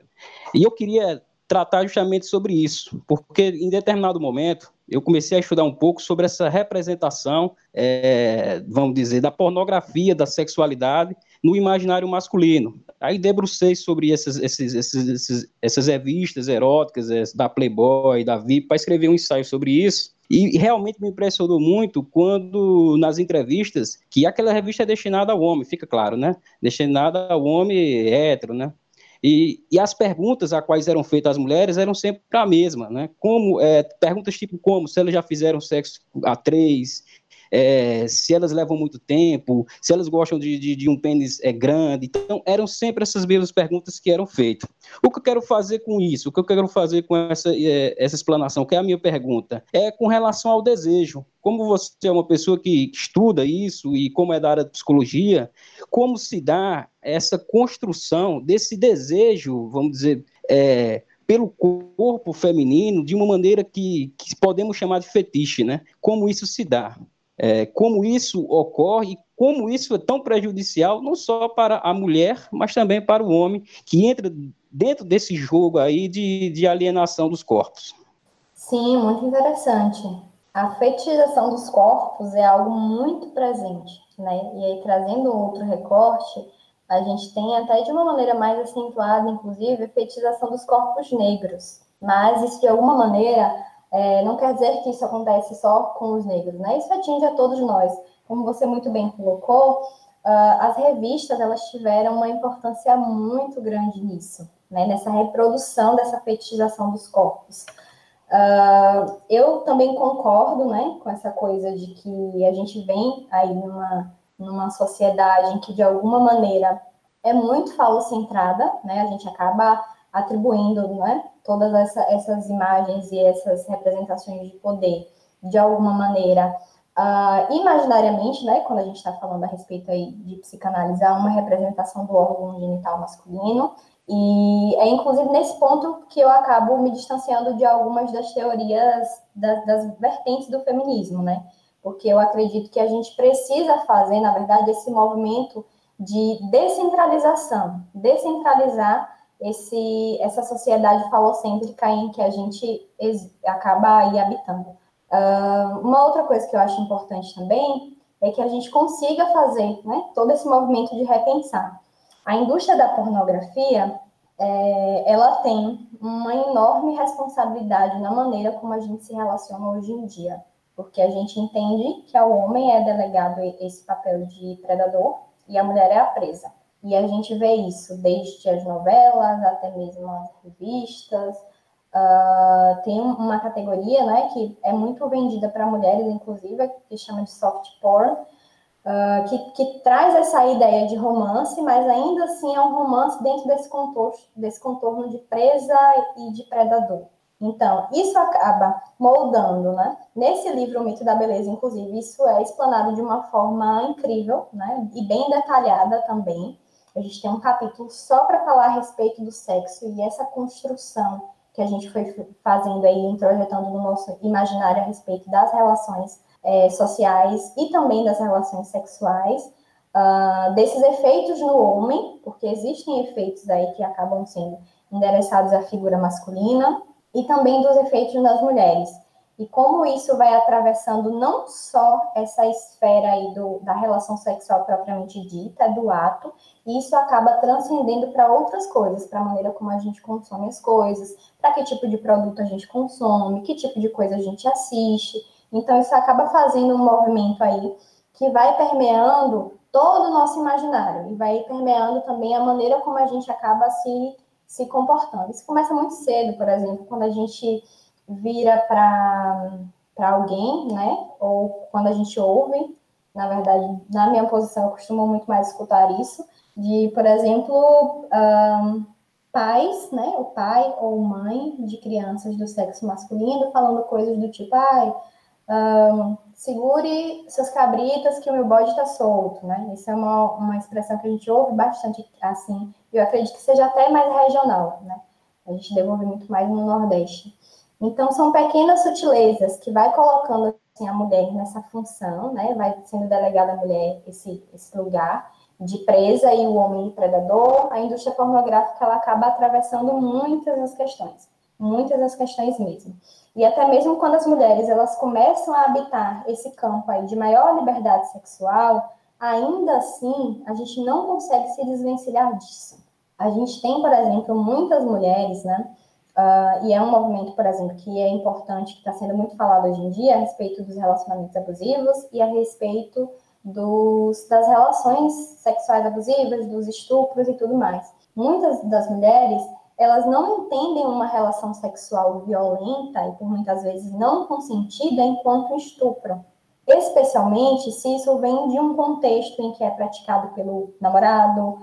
E eu queria tratar justamente sobre isso, porque em determinado momento eu comecei a estudar um pouco sobre essa representação, é, vamos dizer, da pornografia, da sexualidade no imaginário masculino. Aí debrucei sobre esses, esses, esses, essas revistas eróticas da Playboy, da VIP, para escrever um ensaio sobre isso. E realmente me impressionou muito quando, nas entrevistas, que aquela revista é destinada ao homem, fica claro, né? Destinada ao homem hétero, né? E, e, as perguntas a quais eram feitas às mulheres eram sempre a mesma, né? Como, é, perguntas tipo como, se elas já fizeram sexo a três, é, se elas levam muito tempo, se elas gostam de, de, de um pênis é, grande. Então, eram sempre essas mesmas perguntas que eram feitas. O que eu quero fazer com isso? O que eu quero fazer com essa, é, essa explanação, que é a minha pergunta, é com relação ao desejo. Como você é uma pessoa que estuda isso e como é da área de psicologia, como se dá essa construção desse desejo, vamos dizer, é, pelo corpo feminino de uma maneira que, que, podemos chamar de fetiche, né? Como isso se dá? É, como isso ocorre como isso é tão prejudicial não só para a mulher, mas também para o homem que entra dentro desse jogo aí de, de alienação dos corpos. Sim, muito interessante. A fetichização dos corpos é algo muito presente, né? E aí, trazendo outro recorte, a gente tem até de uma maneira mais acentuada, inclusive, a fetichização dos corpos negros. Mas isso, de alguma maneira, é, não quer dizer que isso acontece só com os negros, né? Isso atinge a todos nós. Como você muito bem colocou, uh, as revistas elas tiveram uma importância muito grande nisso, né? Nessa reprodução dessa fetichização dos corpos. Uh, eu também concordo, né, com essa coisa de que a gente vem aí numa, numa sociedade em que de alguma maneira é muito falocentrada, né? A gente acaba atribuindo, né, todas essa, essas imagens e essas representações de poder de alguma maneira uh, imaginariamente, né, quando a gente está falando a respeito aí de psicanalizar uma representação do órgão genital masculino, e é inclusive nesse ponto que eu acabo me distanciando de algumas das teorias das, das vertentes do feminismo, né? Porque eu acredito que a gente precisa fazer, na verdade, esse movimento de descentralização, descentralizar esse, essa sociedade falocêntrica em que a gente acaba aí habitando. Uh, uma outra coisa que eu acho importante também é que a gente consiga fazer né, todo esse movimento de repensar. A indústria da pornografia, é, ela tem uma enorme responsabilidade na maneira como a gente se relaciona hoje em dia, porque a gente entende que ao homem é delegado esse papel de predador e a mulher é a presa. E a gente vê isso desde as novelas até mesmo as revistas. Uh, tem uma categoria né, que é muito vendida para mulheres, inclusive, que chama de soft porn, uh, que, que traz essa ideia de romance, mas ainda assim é um romance dentro desse contorno, desse contorno de presa e de predador. Então, isso acaba moldando, né? Nesse livro, O Mito da Beleza, inclusive, isso é explanado de uma forma incrível, né? E bem detalhada também. A gente tem um capítulo só para falar a respeito do sexo e essa construção que a gente foi fazendo aí, introjetando no nosso imaginário a respeito das relações é, sociais e também das relações sexuais, uh, desses efeitos no homem, porque existem efeitos aí que acabam sendo endereçados à figura masculina, e também dos efeitos nas mulheres. E como isso vai atravessando não só essa esfera aí do, da relação sexual propriamente dita, do ato, e isso acaba transcendendo para outras coisas, para a maneira como a gente consome as coisas, para que tipo de produto a gente consome, que tipo de coisa a gente assiste. Então, isso acaba fazendo um movimento aí que vai permeando todo o nosso imaginário e vai permeando também a maneira como a gente acaba se se comportando. Isso começa muito cedo, por exemplo, quando a gente vira para alguém, né? Ou quando a gente ouve, na verdade, na minha posição, eu costumo muito mais escutar isso, de, por exemplo, um, pais, né? O pai ou mãe de crianças do sexo masculino falando coisas do tipo, ai, um, segure seus cabritas que o meu bode está solto, né? Isso é uma, uma expressão que a gente ouve bastante assim eu acredito que seja até mais regional, né? A gente devolve muito mais no Nordeste. Então, são pequenas sutilezas que vai colocando assim, a mulher nessa função, né? Vai sendo delegada a mulher esse, esse lugar de presa e o homem predador. A indústria pornográfica ela acaba atravessando muitas as questões, muitas as questões mesmo. E até mesmo quando as mulheres elas começam a habitar esse campo aí de maior liberdade sexual, ainda assim a gente não consegue se desvencilhar disso. A gente tem, por exemplo, muitas mulheres, né? Uh, e é um movimento, por exemplo, que é importante, que está sendo muito falado hoje em dia a respeito dos relacionamentos abusivos e a respeito dos, das relações sexuais abusivas, dos estupros e tudo mais. Muitas das mulheres, elas não entendem uma relação sexual violenta e, por muitas vezes, não consentida enquanto estupro. Especialmente se isso vem de um contexto em que é praticado pelo namorado,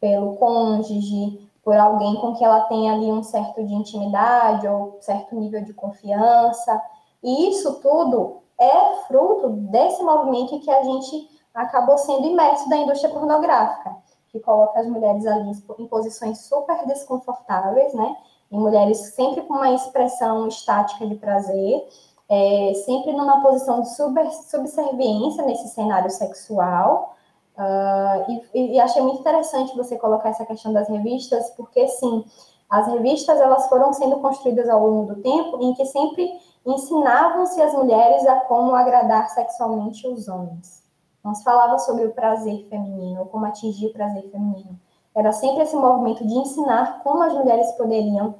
pelo cônjuge, por alguém com que ela tem ali um certo de intimidade ou certo nível de confiança. E isso tudo é fruto desse movimento em que a gente acabou sendo imerso da indústria pornográfica, que coloca as mulheres ali em posições super desconfortáveis, né? Em mulheres sempre com uma expressão estática de prazer, é, sempre numa posição de subserviência nesse cenário sexual, Uh, e, e, achei muito interessante você colocar essa questão das revistas, porque sim, as revistas elas foram sendo construídas ao longo do tempo em que sempre ensinavam-se as mulheres a como agradar sexualmente os homens. Não se falava sobre o prazer feminino, como atingir o prazer feminino. Era sempre esse movimento de ensinar como as mulheres poderiam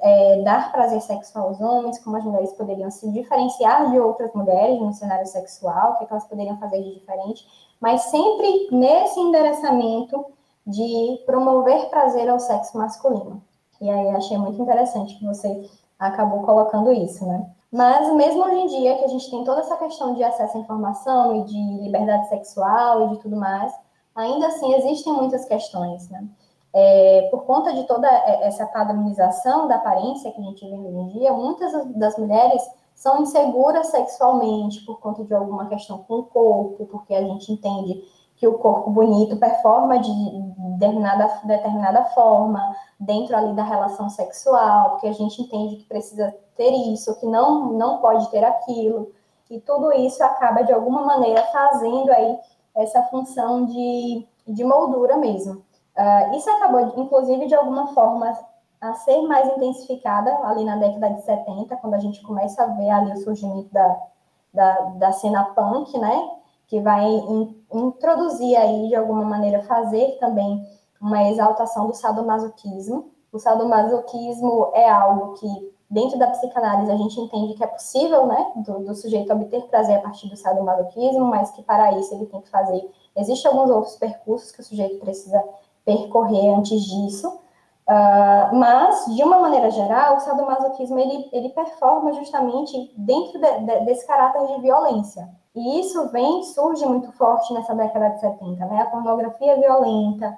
é, dar prazer sexual aos homens, como as mulheres poderiam se diferenciar de outras mulheres no cenário sexual, o que, é que elas poderiam fazer de diferente mas sempre nesse endereçamento de promover prazer ao sexo masculino. E aí achei muito interessante que você acabou colocando isso, né? Mas mesmo hoje em dia, que a gente tem toda essa questão de acesso à informação e de liberdade sexual e de tudo mais, ainda assim existem muitas questões, né? É, por conta de toda essa padronização da aparência que a gente vê hoje em dia, muitas das mulheres são inseguras sexualmente por conta de alguma questão com o corpo, porque a gente entende que o corpo bonito performa de determinada, determinada forma dentro ali da relação sexual, porque a gente entende que precisa ter isso, que não, não pode ter aquilo, e tudo isso acaba de alguma maneira fazendo aí essa função de, de moldura mesmo. Uh, isso acabou, inclusive, de alguma forma, a ser mais intensificada ali na década de 70, quando a gente começa a ver ali o surgimento da, da, da cena punk, né? Que vai in, introduzir aí, de alguma maneira, fazer também uma exaltação do sadomasoquismo. O sadomasoquismo é algo que, dentro da psicanálise, a gente entende que é possível, né? Do, do sujeito obter prazer a partir do sadomasoquismo, mas que para isso ele tem que fazer. Existem alguns outros percursos que o sujeito precisa percorrer antes disso. Uh, mas, de uma maneira geral, o sadomasoquismo ele, ele performa justamente dentro de, de, desse caráter de violência. E isso vem, surge muito forte nessa década de 70, né? A pornografia violenta,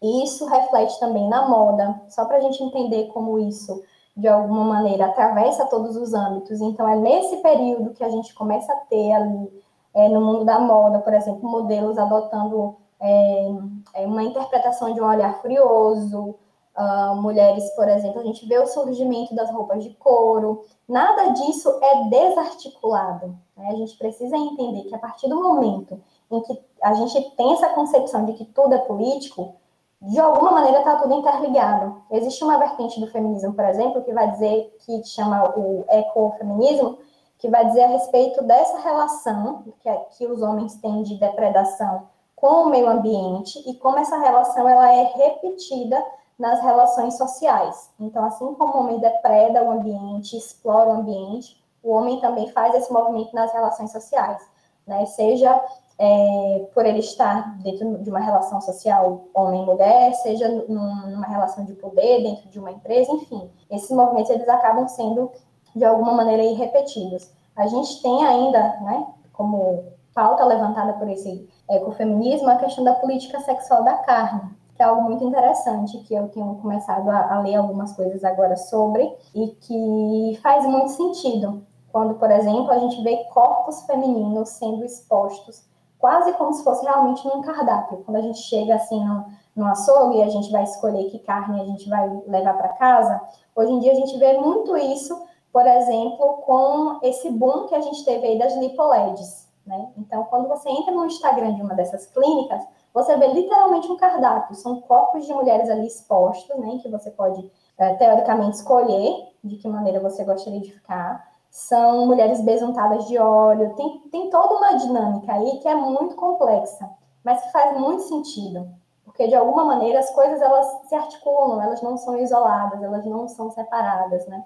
e isso reflete também na moda, só para a gente entender como isso de alguma maneira, atravessa todos os âmbitos. Então, é nesse período que a gente começa a ter ali, é, no mundo da moda, por exemplo, modelos adotando é, é uma interpretação de um olhar furioso, uh, mulheres, por exemplo, a gente vê o surgimento das roupas de couro. Nada disso é desarticulado. Né? A gente precisa entender que a partir do momento em que a gente tem essa concepção de que tudo é político, de alguma maneira está tudo interligado. Existe uma vertente do feminismo, por exemplo, que vai dizer, que chama o ecofeminismo, que vai dizer a respeito dessa relação que, que os homens têm de depredação com o meio ambiente e como essa relação ela é repetida nas relações sociais. Então, assim como o homem depreda o ambiente, explora o ambiente, o homem também faz esse movimento nas relações sociais, né? Seja é, por ele estar dentro de uma relação social homem-mulher, seja numa relação de poder dentro de uma empresa, enfim, esses movimentos eles acabam sendo de alguma maneira irrepetidos. A gente tem ainda, né, como pauta levantada por esse ecofeminismo, a questão da política sexual da carne, que é algo muito interessante, que eu tenho começado a, a ler algumas coisas agora sobre, e que faz muito sentido. Quando, por exemplo, a gente vê corpos femininos sendo expostos quase como se fosse realmente num cardápio. Quando a gente chega assim no, no açougue e a gente vai escolher que carne a gente vai levar para casa, hoje em dia a gente vê muito isso, por exemplo, com esse boom que a gente teve aí das lipoleds, né? Então, quando você entra no Instagram de uma dessas clínicas, você vê literalmente um cardápio, são corpos de mulheres ali expostos, né, que você pode, é, teoricamente, escolher de que maneira você gostaria de ficar, são mulheres besuntadas de óleo, tem, tem toda uma dinâmica aí que é muito complexa, mas que faz muito sentido, porque de alguma maneira as coisas elas se articulam, elas não são isoladas, elas não são separadas, né?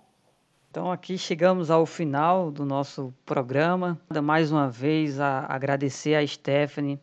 Então aqui chegamos ao final do nosso programa. Mais uma vez a agradecer a Stephanie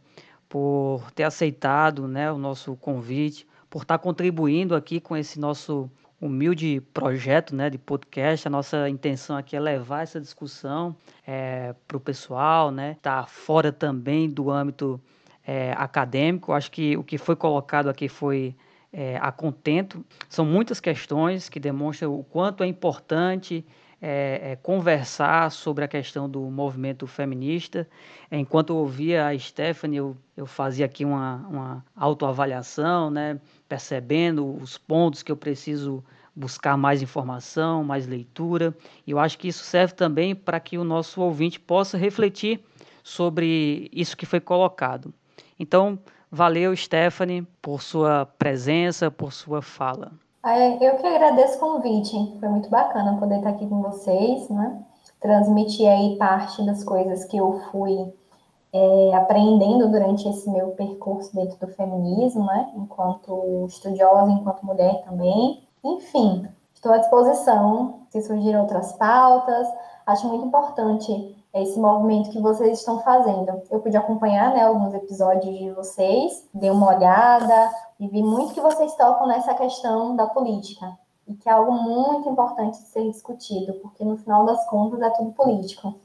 por ter aceitado né, o nosso convite, por estar contribuindo aqui com esse nosso humilde projeto né, de podcast. A nossa intenção aqui é levar essa discussão é, para o pessoal, né? Tá fora também do âmbito é, acadêmico. Acho que o que foi colocado aqui foi é, a contento. São muitas questões que demonstram o quanto é importante é, é, conversar sobre a questão do movimento feminista. Enquanto eu ouvia a Stephanie, eu, eu fazia aqui uma, uma autoavaliação, né, percebendo os pontos que eu preciso buscar mais informação, mais leitura. E eu acho que isso serve também para que o nosso ouvinte possa refletir sobre isso que foi colocado. Então, valeu, Stephanie, por sua presença, por sua fala. Eu que agradeço o convite, foi muito bacana poder estar aqui com vocês, né? Transmitir aí parte das coisas que eu fui é, aprendendo durante esse meu percurso dentro do feminismo, né? Enquanto estudiosa, enquanto mulher também. Enfim, estou à disposição se surgirem outras pautas. Acho muito importante esse movimento que vocês estão fazendo. Eu pude acompanhar né, alguns episódios de vocês, dei uma olhada e vi muito que vocês tocam nessa questão da política. E que é algo muito importante de ser discutido, porque no final das contas é tudo político.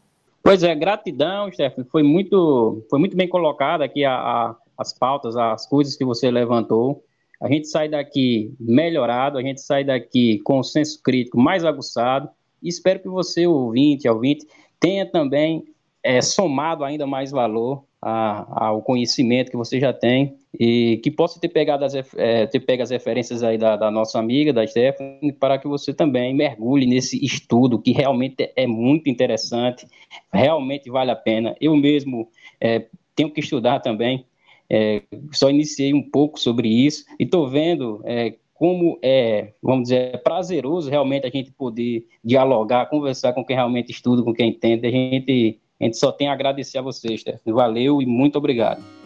Pois é, gratidão, Stephanie. Foi muito, foi muito bem colocada aqui a, a, as pautas, as coisas que você levantou. A gente sai daqui melhorado, a gente sai daqui com senso crítico mais aguçado. E espero que você, ouvinte, ouvinte, tenha também é, somado ainda mais valor a, ao conhecimento que você já tem e que possa ter pegado as, é, ter pego as referências aí da, da, nossa amiga, da Stephanie, para que você também mergulhe nesse estudo que realmente é muito interessante, realmente vale a pena. Eu mesmo é, tenho que estudar também, é, só iniciei um pouco sobre isso e estou vendo é, como é, vamos dizer, é prazeroso realmente a gente poder dialogar, conversar com quem realmente estuda, com quem entende. A gente, a gente só tem a agradecer a vocês, Stephanie. Valeu e muito obrigado.